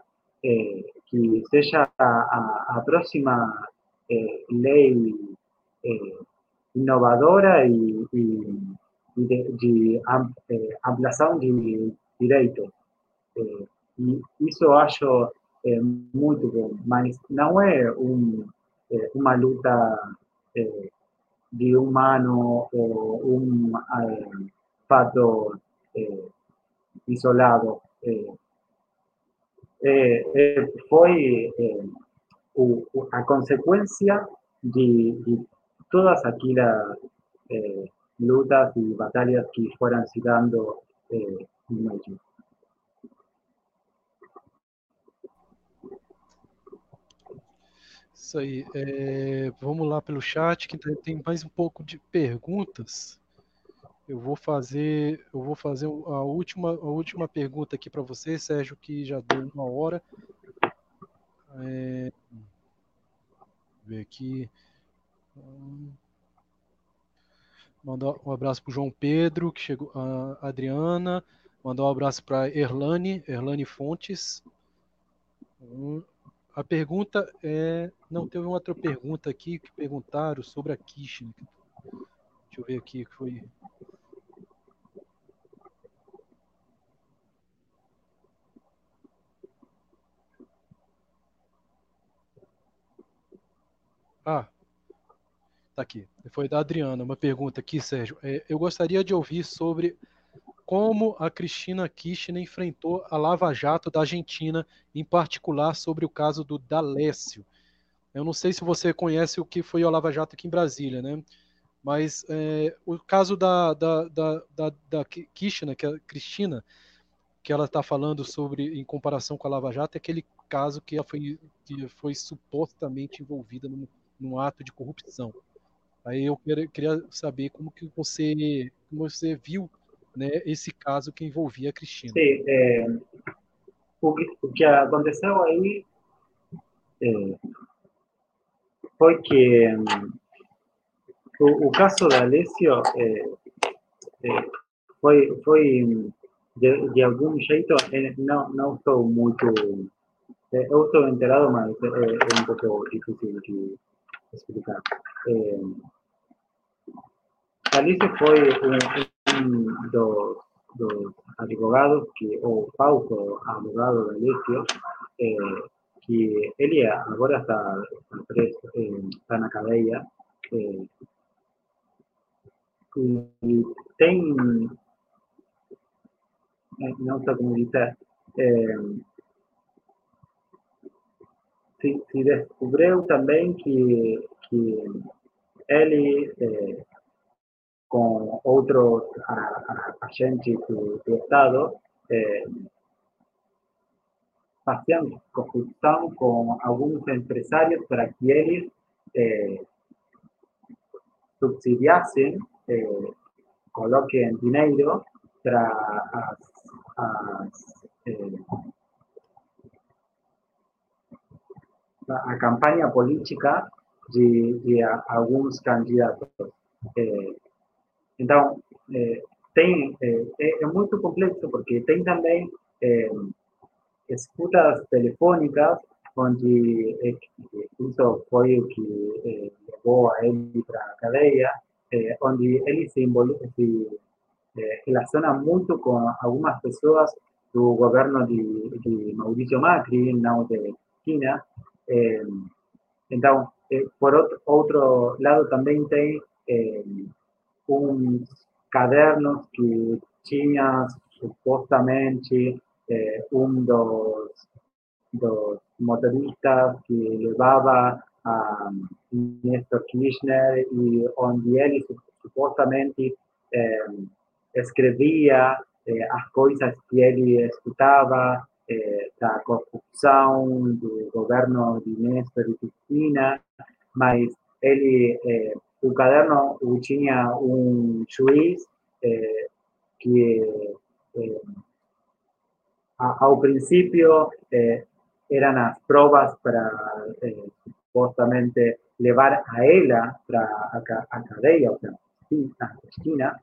eh, que seja a, próxima eh, lei eh, inovadora e, e de, de eh, de direitos. Eh, e isso acho eh, muito bom, mas não é um, eh, uma luta eh, de humano ou um eh, fato isolado. foi o, a consequência de, de todas aquelas lutas y batallas que fueran citando eh, México. Isso aí. É, vamos lá pelo chat, que tem mais um pouco de perguntas. Eu vou fazer, eu vou fazer a última, a última pergunta aqui para você, Sérgio, que já deu uma hora. É, ver aqui. Hum. Mandar um abraço para o João Pedro, que chegou, a Adriana. Mandar um abraço para Erlane, Erlane Fontes. A pergunta é. Não, teve uma outra pergunta aqui que perguntaram sobre a Kirchner. Deixa eu ver aqui que foi. Ah, tá aqui. Foi da Adriana, uma pergunta aqui, Sérgio. É, eu gostaria de ouvir sobre como a Cristina Kirchner enfrentou a Lava Jato da Argentina, em particular sobre o caso do Dalécio. Eu não sei se você conhece o que foi a Lava Jato aqui em Brasília, né? Mas é, o caso da, da, da, da, da Kirchner, que é a Cristina, que ela está falando sobre em comparação com a Lava Jato, é aquele caso que ela foi, que foi supostamente envolvida num, num ato de corrupção. Aí eu queria saber como que você, como você viu né, esse caso que envolvia a Cristina. Sim, é, o, que, o que aconteceu aí é, foi que o, o, caso da Alessio é, é, foi, foi de, de, algum jeito, é, não, não estou muito. É, eu estou enterado, mas é, um pouco difícil de explicar. Alice foi um, dos, dos, advogados, que, o falso advogado de Alessio, que ele agora está, está preso, está na cadeia, e tem não sei como dizer, é, se, se, descobriu também que, que ele, é, com outros agentes do, do Estado, é, faziam corrupção com alguns para que eles é, subsidiassem, é, coloquem dinheiro para as a, eh, política de, de candidatos. É, então, é, tem, é, é, muito complexo, porque tem também escutas telefônicas, onde isso foi o que levou a ele para a cadeia, onde ele se, se relaciona muito com algumas pessoas do governo de, de Maurício Macri, não de China. Então, por outro, outro, lado, também tem eh, uns cadernos que tinha supostamente eh, um dos, dos motoristas que levava a Néstor Kirchner e onde ele supostamente eh, escrevia eh, as coisas que ele escutava eh, da corrupção do governo de Néstor e Cristina, mas ele, eh, o caderno tinha um juiz eh, que eh, ao princípio eh, eram as provas para supostamente levar a ela para a, a cadeia, ou a Cristina,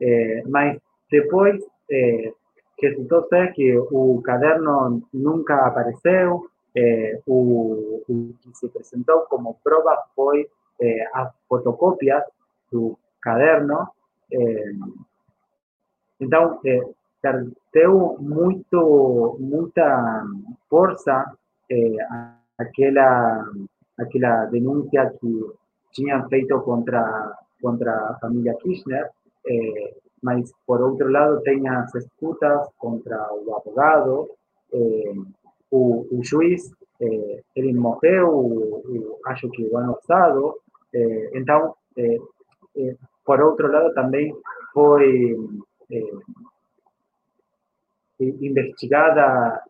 é, mas depois é, resultou ser que o caderno nunca apareceu, é, o, o, que se apresentou como prova foi é, as fotocópias do caderno. É, então, é, deu muito, muita força denúncia que tinham feito contra, contra a família Kirchner, eh, mas por outro lado tem as escutas contra o advogado, eh, o, o, juiz, eh, ele morreu, acho que o ano passado, eh, então, eh, eh, por outro lado também foi investigada,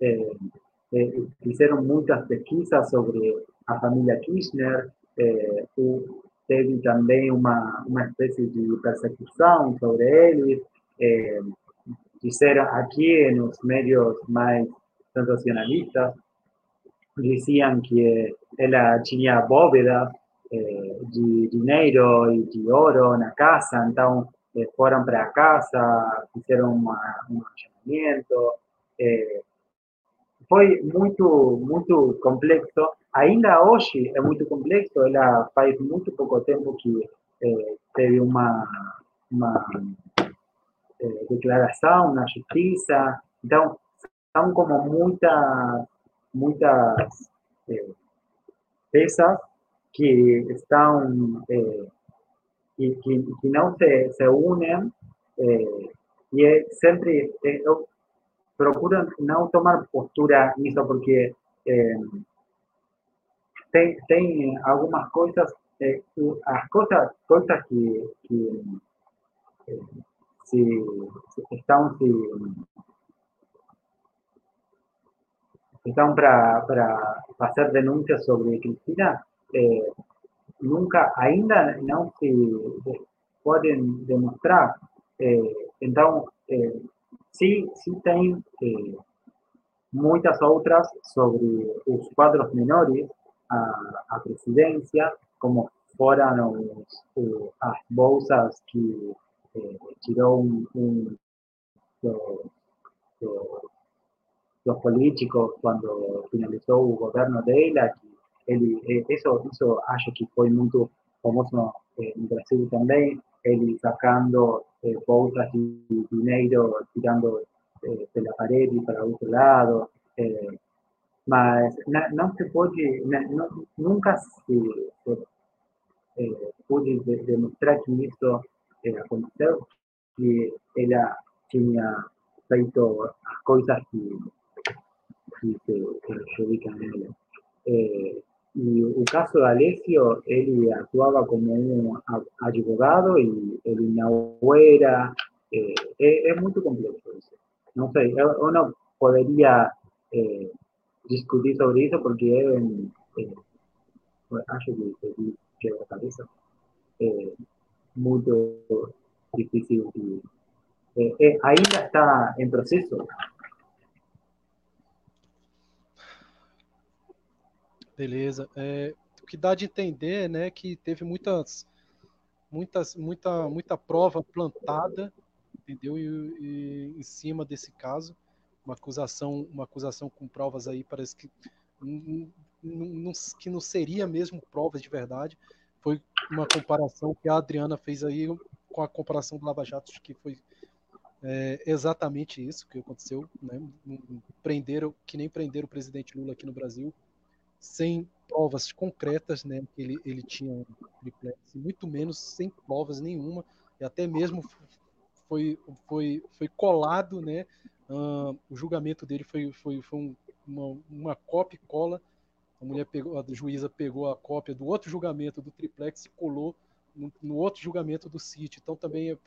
fizeram muitas pesquisas sobre a família Kirchner, o, teve também uma, uma espécie de persecução sobre eles. Disseram aqui nos meios mais sensacionalistas, diziam que ela tinha bóvedas de dinheiro e de ouro na casa, então é, foram para a casa, fizeram um achamento. É, foi muito, muito complexo ainda hoje é muito complexo, ela faz muito pouco tempo que é, teve uma, uma declaração na justiça, então são como muitas, muitas peças que están, eh, que, que, que, no se, se unen eh, y siempre eh, procuran no tomar postura nisso porque eh, tem, tem algumas coisas, eh, as coisas, coisas que, que eh, se estão se, estão para fazer denúncias sobre Cristina, eh, nunca, ainda não se podem demonstrar. Eh, então, eh, sim, sim tem muitas outras sobre os quadros menores a, a presidência, como foram os, as bolsas que tirou um, um dos, dos políticos quando finalizou o governo dele, ele, isso, isso acho que foi muito famoso eh, no Brasil também, ele sacando eh, bolsas de dinheiro, tirando eh, pela parede para outro lado, eh, mas não se pode, não, nunca se, se eh, pôde demonstrar que isso eh, aconteceu, que ela tinha feito as coisas que, que se prejudicam ela. Eh, y el caso de Alessio, él actuaba como un abogado y no era, eh, es, muy complejo eso. No sé, uno podría eh, discutir sobre eso porque es, eh, acho que que la cabeza eh, muy difícil. Eh, eh, ahí está en proceso. Beleza. É, o que dá de entender, né, que teve muitas, muitas, muita, muita prova plantada, entendeu? E, e, em cima desse caso, uma acusação, uma acusação com provas aí parece que não, que não seria mesmo provas de verdade. Foi uma comparação que a Adriana fez aí com a comparação do Lava Jato, que foi é, exatamente isso que aconteceu, né? Prenderam, que nem prenderam o presidente Lula aqui no Brasil, sem provas concretas, né, que ele, ele tinha um triplex, muito menos sem provas nenhuma, e até mesmo foi, foi, foi colado, né, uh, o julgamento dele foi, foi, foi um, uma, uma cópia e cola, a mulher pegou, a juíza pegou a cópia do outro julgamento do triplex e colou no, no outro julgamento do CIT, então também é,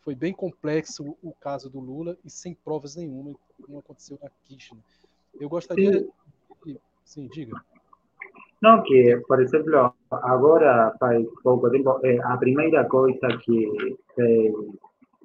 foi bem complexo o, o, caso do Lula e sem provas nenhuma, como aconteceu na Kirchner. Eu gostaria... Sim diga. No, que, por ejemplo, ahora, faz pouco tempo, eh, a primeira coisa que fez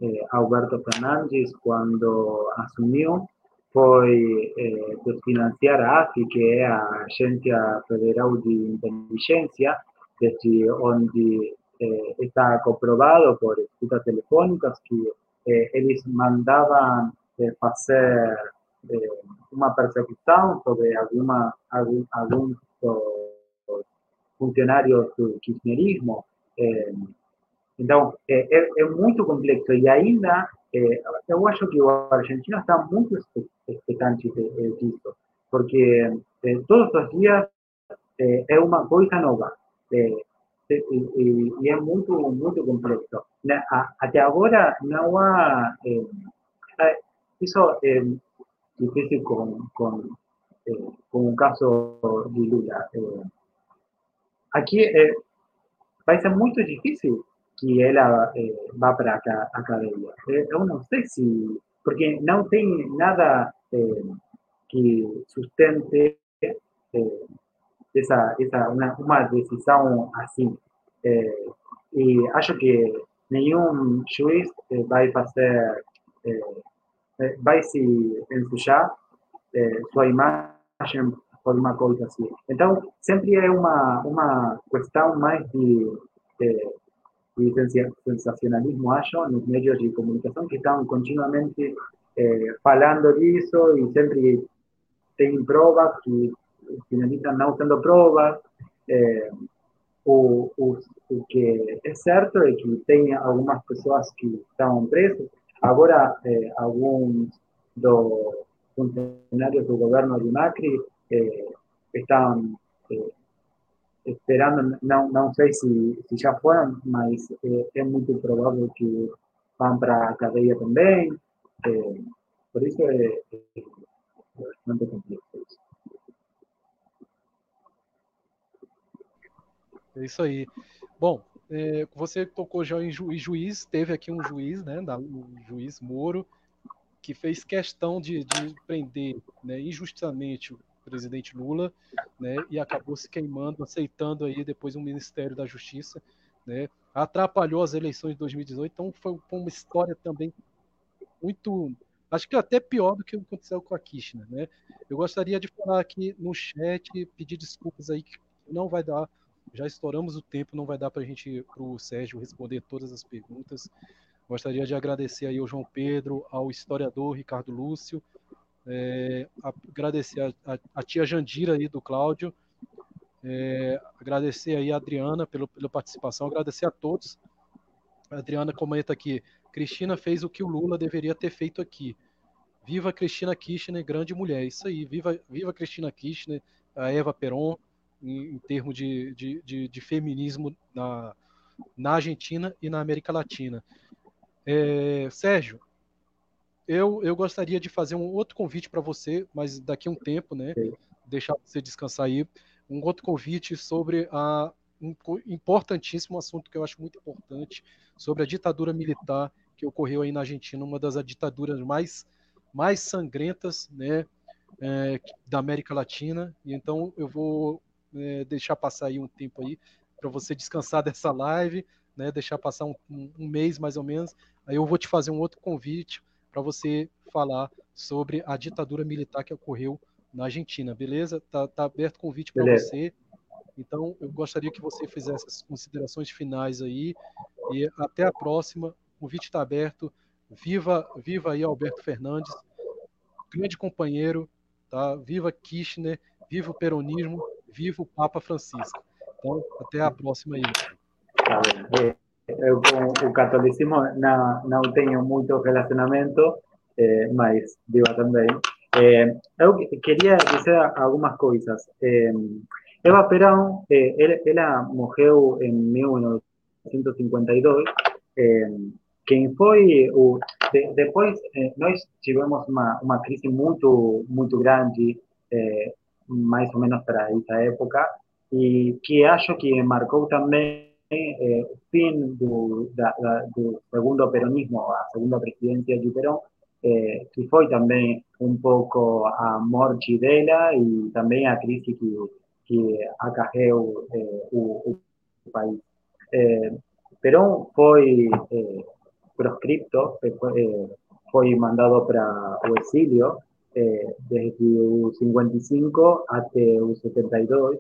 eh, Alberto Fernández quando assumiu foi eh, desfinanciar a AFI, que é a Agência Federal de Inteligência, desde onde eh, está comprovado por escutas telefônicas que eh, eles mandavam eh, fazer eh, una persecución sobre alguna, algún, algún funcionario del kirchnerismo. Eh, então, é, é, é, muito complexo e ainda é, eu acho que o argentino está muito expectante disso, porque é, todos os dias é, é uma coisa nova e, e, e, é muito muito complexo. Até agora não há isso difícil con, con, eh, con un caso de Lula. Eh, aquí eh, a ser muy difícil que ela eh, vá para a academia. Eh, eu não sei se. Porque não tem nada eh, que sustente eh, essa, essa, uma, uma decisão assim. Eh, e acho que nenhum juiz eh, vai fazer eh, vai se ensujar eh, sua imagem por uma coisa assim. Então, sempre é uma, uma questão mais de, de, de sensacionalismo, acho, nos meios de comunicação, que estão continuamente eh, falando disso e sempre tem provas que finalizam não sendo provas. O, o, o que é certo é que tem algumas pessoas que estão presas, Ahora, eh, algunos dos funcionarios del gobierno de Macri eh, están eh, esperando, não, não sei se, se já foram, mas é, muito provável que vão para a cadeia também. Por isso é, bastante complexo. É isso aí. Bom, você tocou já em, ju, em, juiz, teve aqui um juiz, né, o juiz Moro, que fez questão de, de prender né, injustamente o presidente Lula, né, e acabou se queimando, aceitando aí depois o Ministério da Justiça, né, atrapalhou as eleições de 2018, então foi, foi uma história também muito, acho que até pior do que aconteceu com a Kirchner, né. Eu gostaria de falar aqui no chat, pedir desculpas aí que não vai dar, já estouramos o tempo, não vai dar para a gente, para o Sérgio responder todas as perguntas. Gostaria de agradecer aí ao João Pedro, ao historiador Ricardo Lúcio, é, agradecer a, a, a, tia Jandira aí do Cláudio, é, agradecer aí a Adriana pelo, pela participação, agradecer a todos. A Adriana comenta aqui, Cristina fez o que o Lula deveria ter feito aqui. Viva Cristina Kirchner, grande mulher. Isso aí, viva, viva Cristina Kirchner, a Eva Peron, em, em termos de, de, de, de, feminismo na, na Argentina e na América Latina. É, Sérgio, eu, eu gostaria de fazer um outro convite para você, mas daqui a um tempo, né? Deixar você descansar aí. Um outro convite sobre a, um importantíssimo assunto que eu acho muito importante, sobre a ditadura militar que ocorreu aí na Argentina, uma das ditaduras mais, mais sangrentas, né? É, da América Latina. E então eu vou é, deixar passar aí um tempo aí para você descansar dessa live, né? Deixar passar um, um, mês mais ou menos. Aí eu vou te fazer um outro convite para você falar sobre a ditadura militar que ocorreu na Argentina, beleza? Tá, tá aberto o convite para você. Então, eu gostaria que você fizesse as considerações finais aí e até a próxima. O convite está aberto. Viva, viva aí Alberto Fernandes, grande companheiro, tá? Viva Kirchner, viva o peronismo, viva o Papa Francisco. Então, até a próxima aí. Eu com o catolicismo não, não tenho muito relacionamento, eh, mas digo também. Eh, eu queria dizer algumas coisas. Eh, Eva Perón, ela, morreu em 1952. Eh, quem foi o de, depois nós tivemos uma, uma crise muito muito grande mais ou menos para essa época e que acho que marcou também eh, fin do, segundo peronismo, a segunda presidencia de Perón, eh, que foi também um pouco a morte dela e também a crise que, que acarreu eh, país. Eh, Perón foi eh, proscripto, foi, foi mandado para o exílio desde o 55 até o 72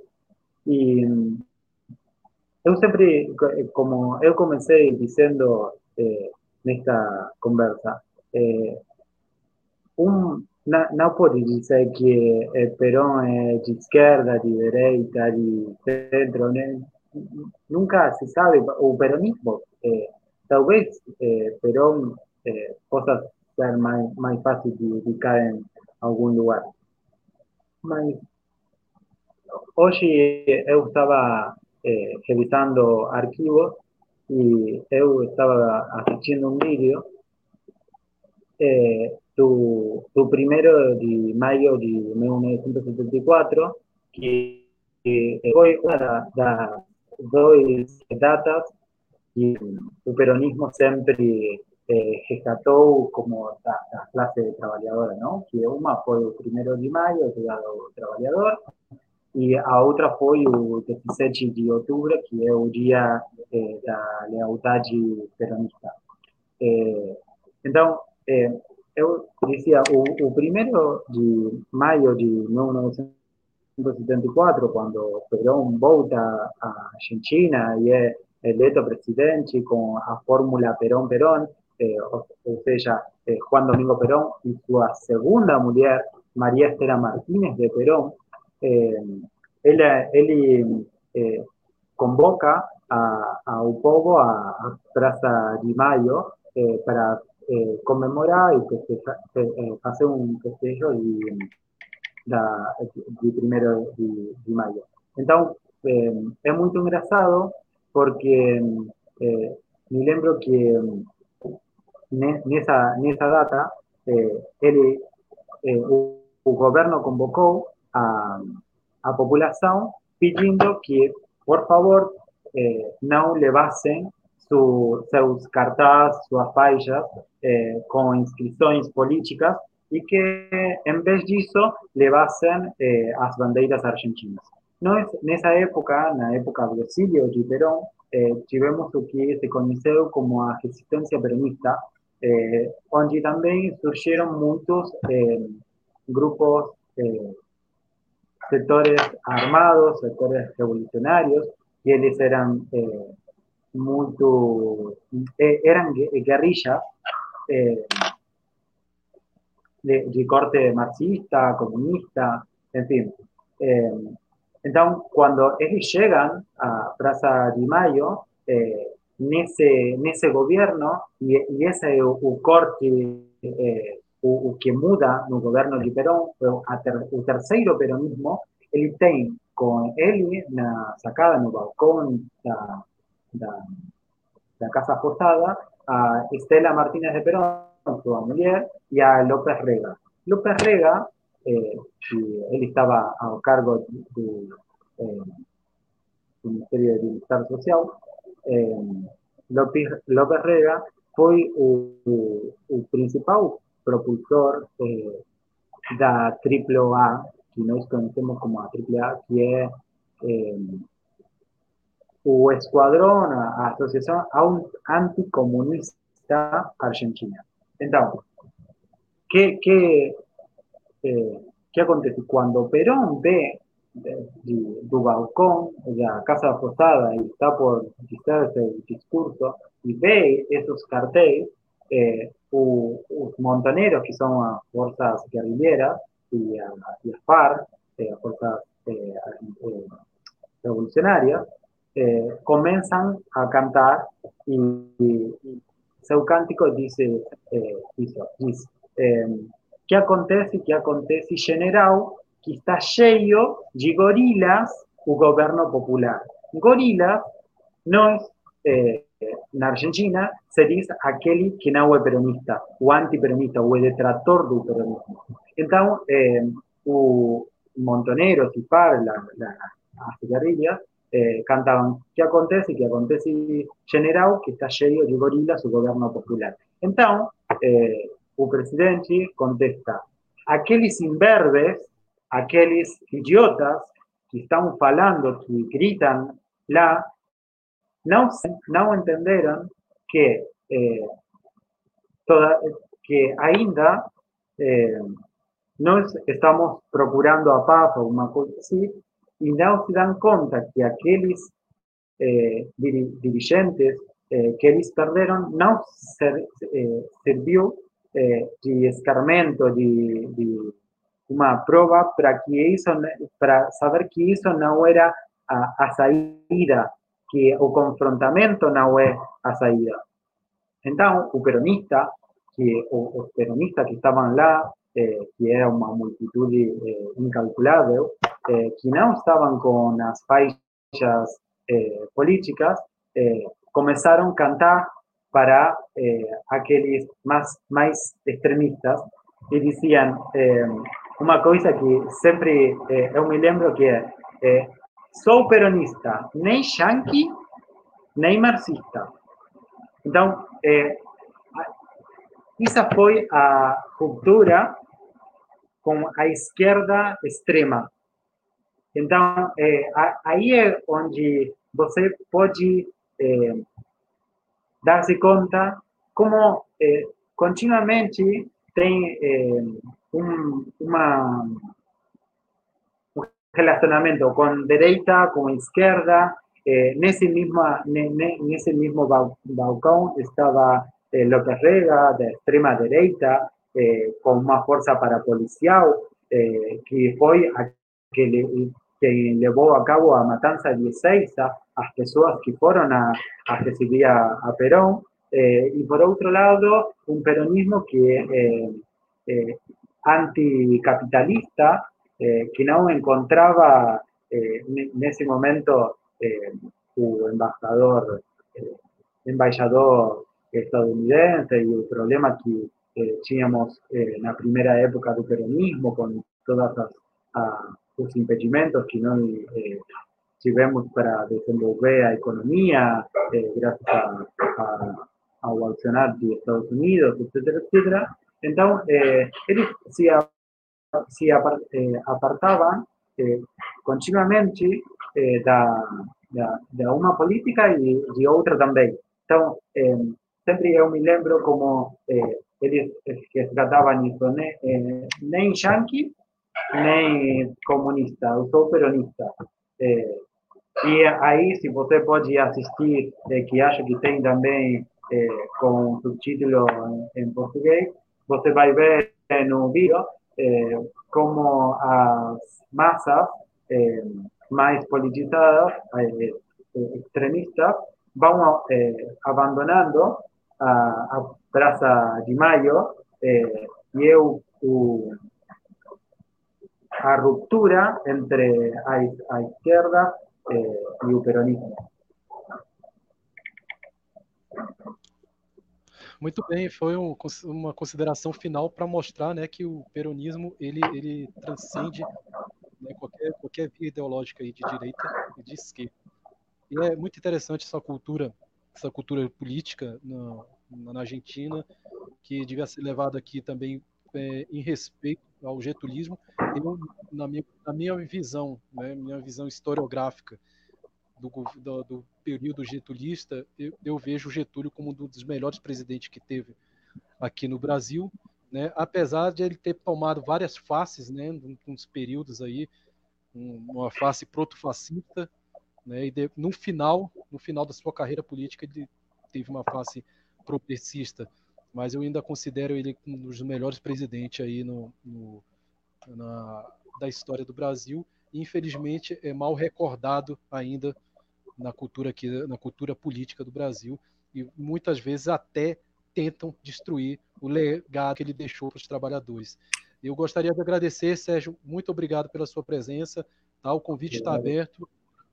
e Eu sempre, como eu comecei dizendo eh, nesta conversa, eh, um, não, não que eh, Perón é de esquerda, de direita, de centro, nunca se sabe. O peronismo, eh, talvez eh, Perón eh, possa ser mais, mais fácil de ubicar em algún lugar. Hoy eh, yo estaba eh, editando archivos y yo estaba asistiendo un vídeo eh, primero de mayo de 1974, que, que foi uma das da, dois datas que o peronismo sempre eh, gestatou como la, la clase trabajadora, ¿no? Que una fue el primero de mayo, llegado trabajador, e a outra foi o 17 de outubro, que é o dia é, da lealdade peronista. É, então, eu dizia, o, o primeiro de maio de 1974, quando Perón volta à Argentina e é eleito presidente com a fórmula Perón-Perón, este, es ella, eh, Juan Domingo Perón, y su segunda mujer, María Estela Martínez de Perón, eh, él, él eh, convoca a, a Upobo, a, a Plaza Di Maio, para conmemorar y que se, hace un festejo y da, de primero de, de mayo. entonces eh, é muito engraçado porque me lembro que en esa data el gobierno convocó a, a populación pidiendo que, por favor, no levassem su, seus cartazes, sus faixas eh, con inscripciones políticas y que, en vez de eso, levassem eh, as bandeiras argentinas. Nós, nessa época, na época do exílio de Perón, eh, tivemos o que se conheceu como a resistência peronista, eh, onde também surgiram muitos eh, grupos, eh, setores armados, setores revolucionários, que eles eram eh, muito eh, eram guerrillas eh, de, de, corte marxista, comunista, en fin. Eh, entonces, cuando ellos llegan a Plaza de Mayo, eh, nesse, nesse gobierno, y, y ese es el corte eh, o, o, que muda no governo de Perón, o, ter, o terceiro peronismo, ele tem com ele na sacada, no balcão da, da, da Casa Posada, a Estela Martínez de Perón, su mujer, y a López Rega. López Rega, eh, él estaba a cargo del eh, Ministerio de Bienestar Social, eh, eh, López, López Rega foi o, o, o principal propulsor eh, da AAA, que nós conhecemos como a AAA, que é eh, o Esquadrão, a Associação Anticomunista Argentina. Então, que, que, eh, que acontece? Quando Perón vê do balcão da casa afastada e está por distrair o discurso e vê esses cartéis, eh, o, os montaneiros, que são as forças guerrilheiras e, a, e as FARC, eh, as forças eh, eh, eh a cantar e, e seu cântico diz, isso, eh, diz que acontece, que acontece, general, cheio de gorilas o governo popular. Gorilas, nós, eh, na Argentina, se diz aquele que não é peronista, o antiperonista, o detrator do peronismo. Então, eh, o Montoneros e PAR, la, la, as guerrilhas, eh, cantaban ¿qué acontece? ¿Qué acontece general que está lleno de gorilas su gobierno popular. Entonces, eh, el presidente contesta, aquellos imberbes, aqueles idiotas que estão falando, que gritam lá, não, não que, eh, que ainda eh, estamos procurando a Papa, uma coisa assim, e não se dão conta que aqueles eh, dirigentes eh, que eles perderam não ser, eh, eh, de escarmento, de, de uma prova para que isso, para saber que isso não era a, a que o confrontamento não é a saída. Então, o peronista, que os peronistas que estavam lá, eh, que era uma multitude eh, eh, que não estavam com as faixas eh, políticas, eh, começaram a cantar para eh, aqueles mais, mais extremistas e diziam: una cosa que siempre eh, yo me lembro que eh, soy peronista, ni yanqui, ni marxista. Entonces, eh, esa fue a ruptura con a izquierda extrema Então, é, aí é onde você pode é, dar-se conta como é, continuamente tem un, una, un relacionamiento con derecha, con izquierda. Eh, en, ese ese mismo balcón estaba eh, López Rega, de extrema derecha, eh, con más fuerza para policial, eh, que fue a, que, le, que llevó a cabo a matanza 16 a las personas que fueron a, a recibir a, Perón. Y por otro lado, un peronismo que anticapitalista, que no encontraba eh, en ese momento eh, embajador, eh, embajador estadounidense y el problema que eh, teníamos en la primera época del peronismo con todos los impedimentos que no tivemos para desenvolver a economía gracias a, a, a de Estados Unidos, etcétera, etcétera. Entonces, ellos se, se apartaban continuamente da, da, da, uma política e de outra também. Então, eh, sempre eu me lembro como eh, eles resgatavam isso, né? Eh, nem yankee, nem comunista, eu sou peronista. Eh, e aí, se você pode assistir, eh, que acho que tem também eh, com subtítulo em, português, você vai ver no vídeo como as massas más politizadas, eh, eh, extremistas, vamos eh, abandonando a, Plaza de Mayo y a ruptura entre a, izquierda y el peronismo. Muito bem, foi um, uma consideração final para mostrar né, que o peronismo ele, ele transcende né, qualquer, qualquer via ideológica aí de direita e de esquerda. E é muito interessante essa cultura, essa cultura política na, na Argentina, que devia ser levada aqui também é, em respeito ao getulismo. Eu, na, minha, na minha visão, né, minha visão historiográfica do, do, do período getulista, eu, eu, vejo o Getúlio como um dos melhores presidentes que teve aqui no Brasil, né? apesar de ele ter tomado várias faces, né, nos períodos aí, uma face protofascista, né, e de, no final, no final da sua carreira política, ele teve uma face progressista, mas eu ainda considero ele um dos melhores presidentes aí no, no na, da história do Brasil, e infelizmente é mal recordado ainda na cultura aqui, na cultura política do Brasil, e muitas vezes até tentam destruir o legado que ele deixou para os trabalhadores. Eu gostaria de agradecer, Sérgio, muito obrigado pela sua presença. Tá? O convite está aberto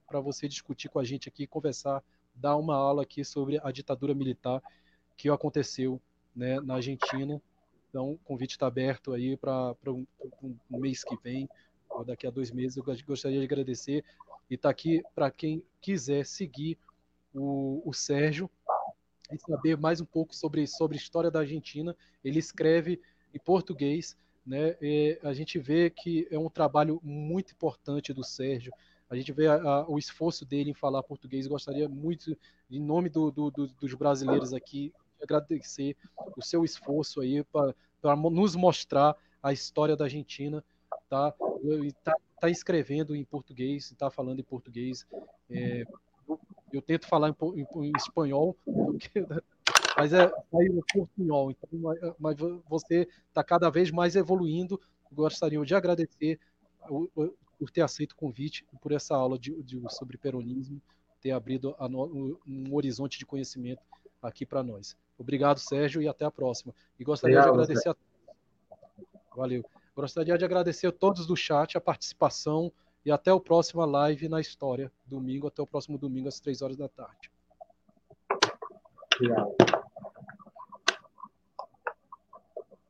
para você discutir com a gente aqui, conversar, dar uma aula aqui sobre a ditadura militar que aconteceu né, na Argentina. Então, o convite está aberto aí para um, um mês que vem, ou daqui a dois meses. Eu gostaria de agradecer e está aqui para quem quiser seguir o, o Sérgio e saber mais um pouco sobre, sobre a história da Argentina. Ele escreve em português, né? E a gente vê que é um trabalho muito importante do Sérgio. A gente vê a, a, o esforço dele em falar português. Gostaria muito, em nome do, do, do, dos brasileiros aqui, de agradecer o seu esforço aí para nos mostrar a história da Argentina, tá? Está tá escrevendo em português, está falando em português. É, eu tento falar em, em, em espanhol, porque, mas é no portunhol. Então, mas você está cada vez mais evoluindo. Gostaria de agradecer por ter aceito o convite por essa aula de, de sobre peronismo, ter abrido no, um horizonte de conhecimento aqui para nós. Obrigado, Sérgio, e até a próxima. E gostaria Obrigado, de agradecer a... Valeu. Gostaria de agradecer a todos do chat, a participação, e até o próximo live na história, domingo, até o próximo domingo às três horas da tarde. Obrigado.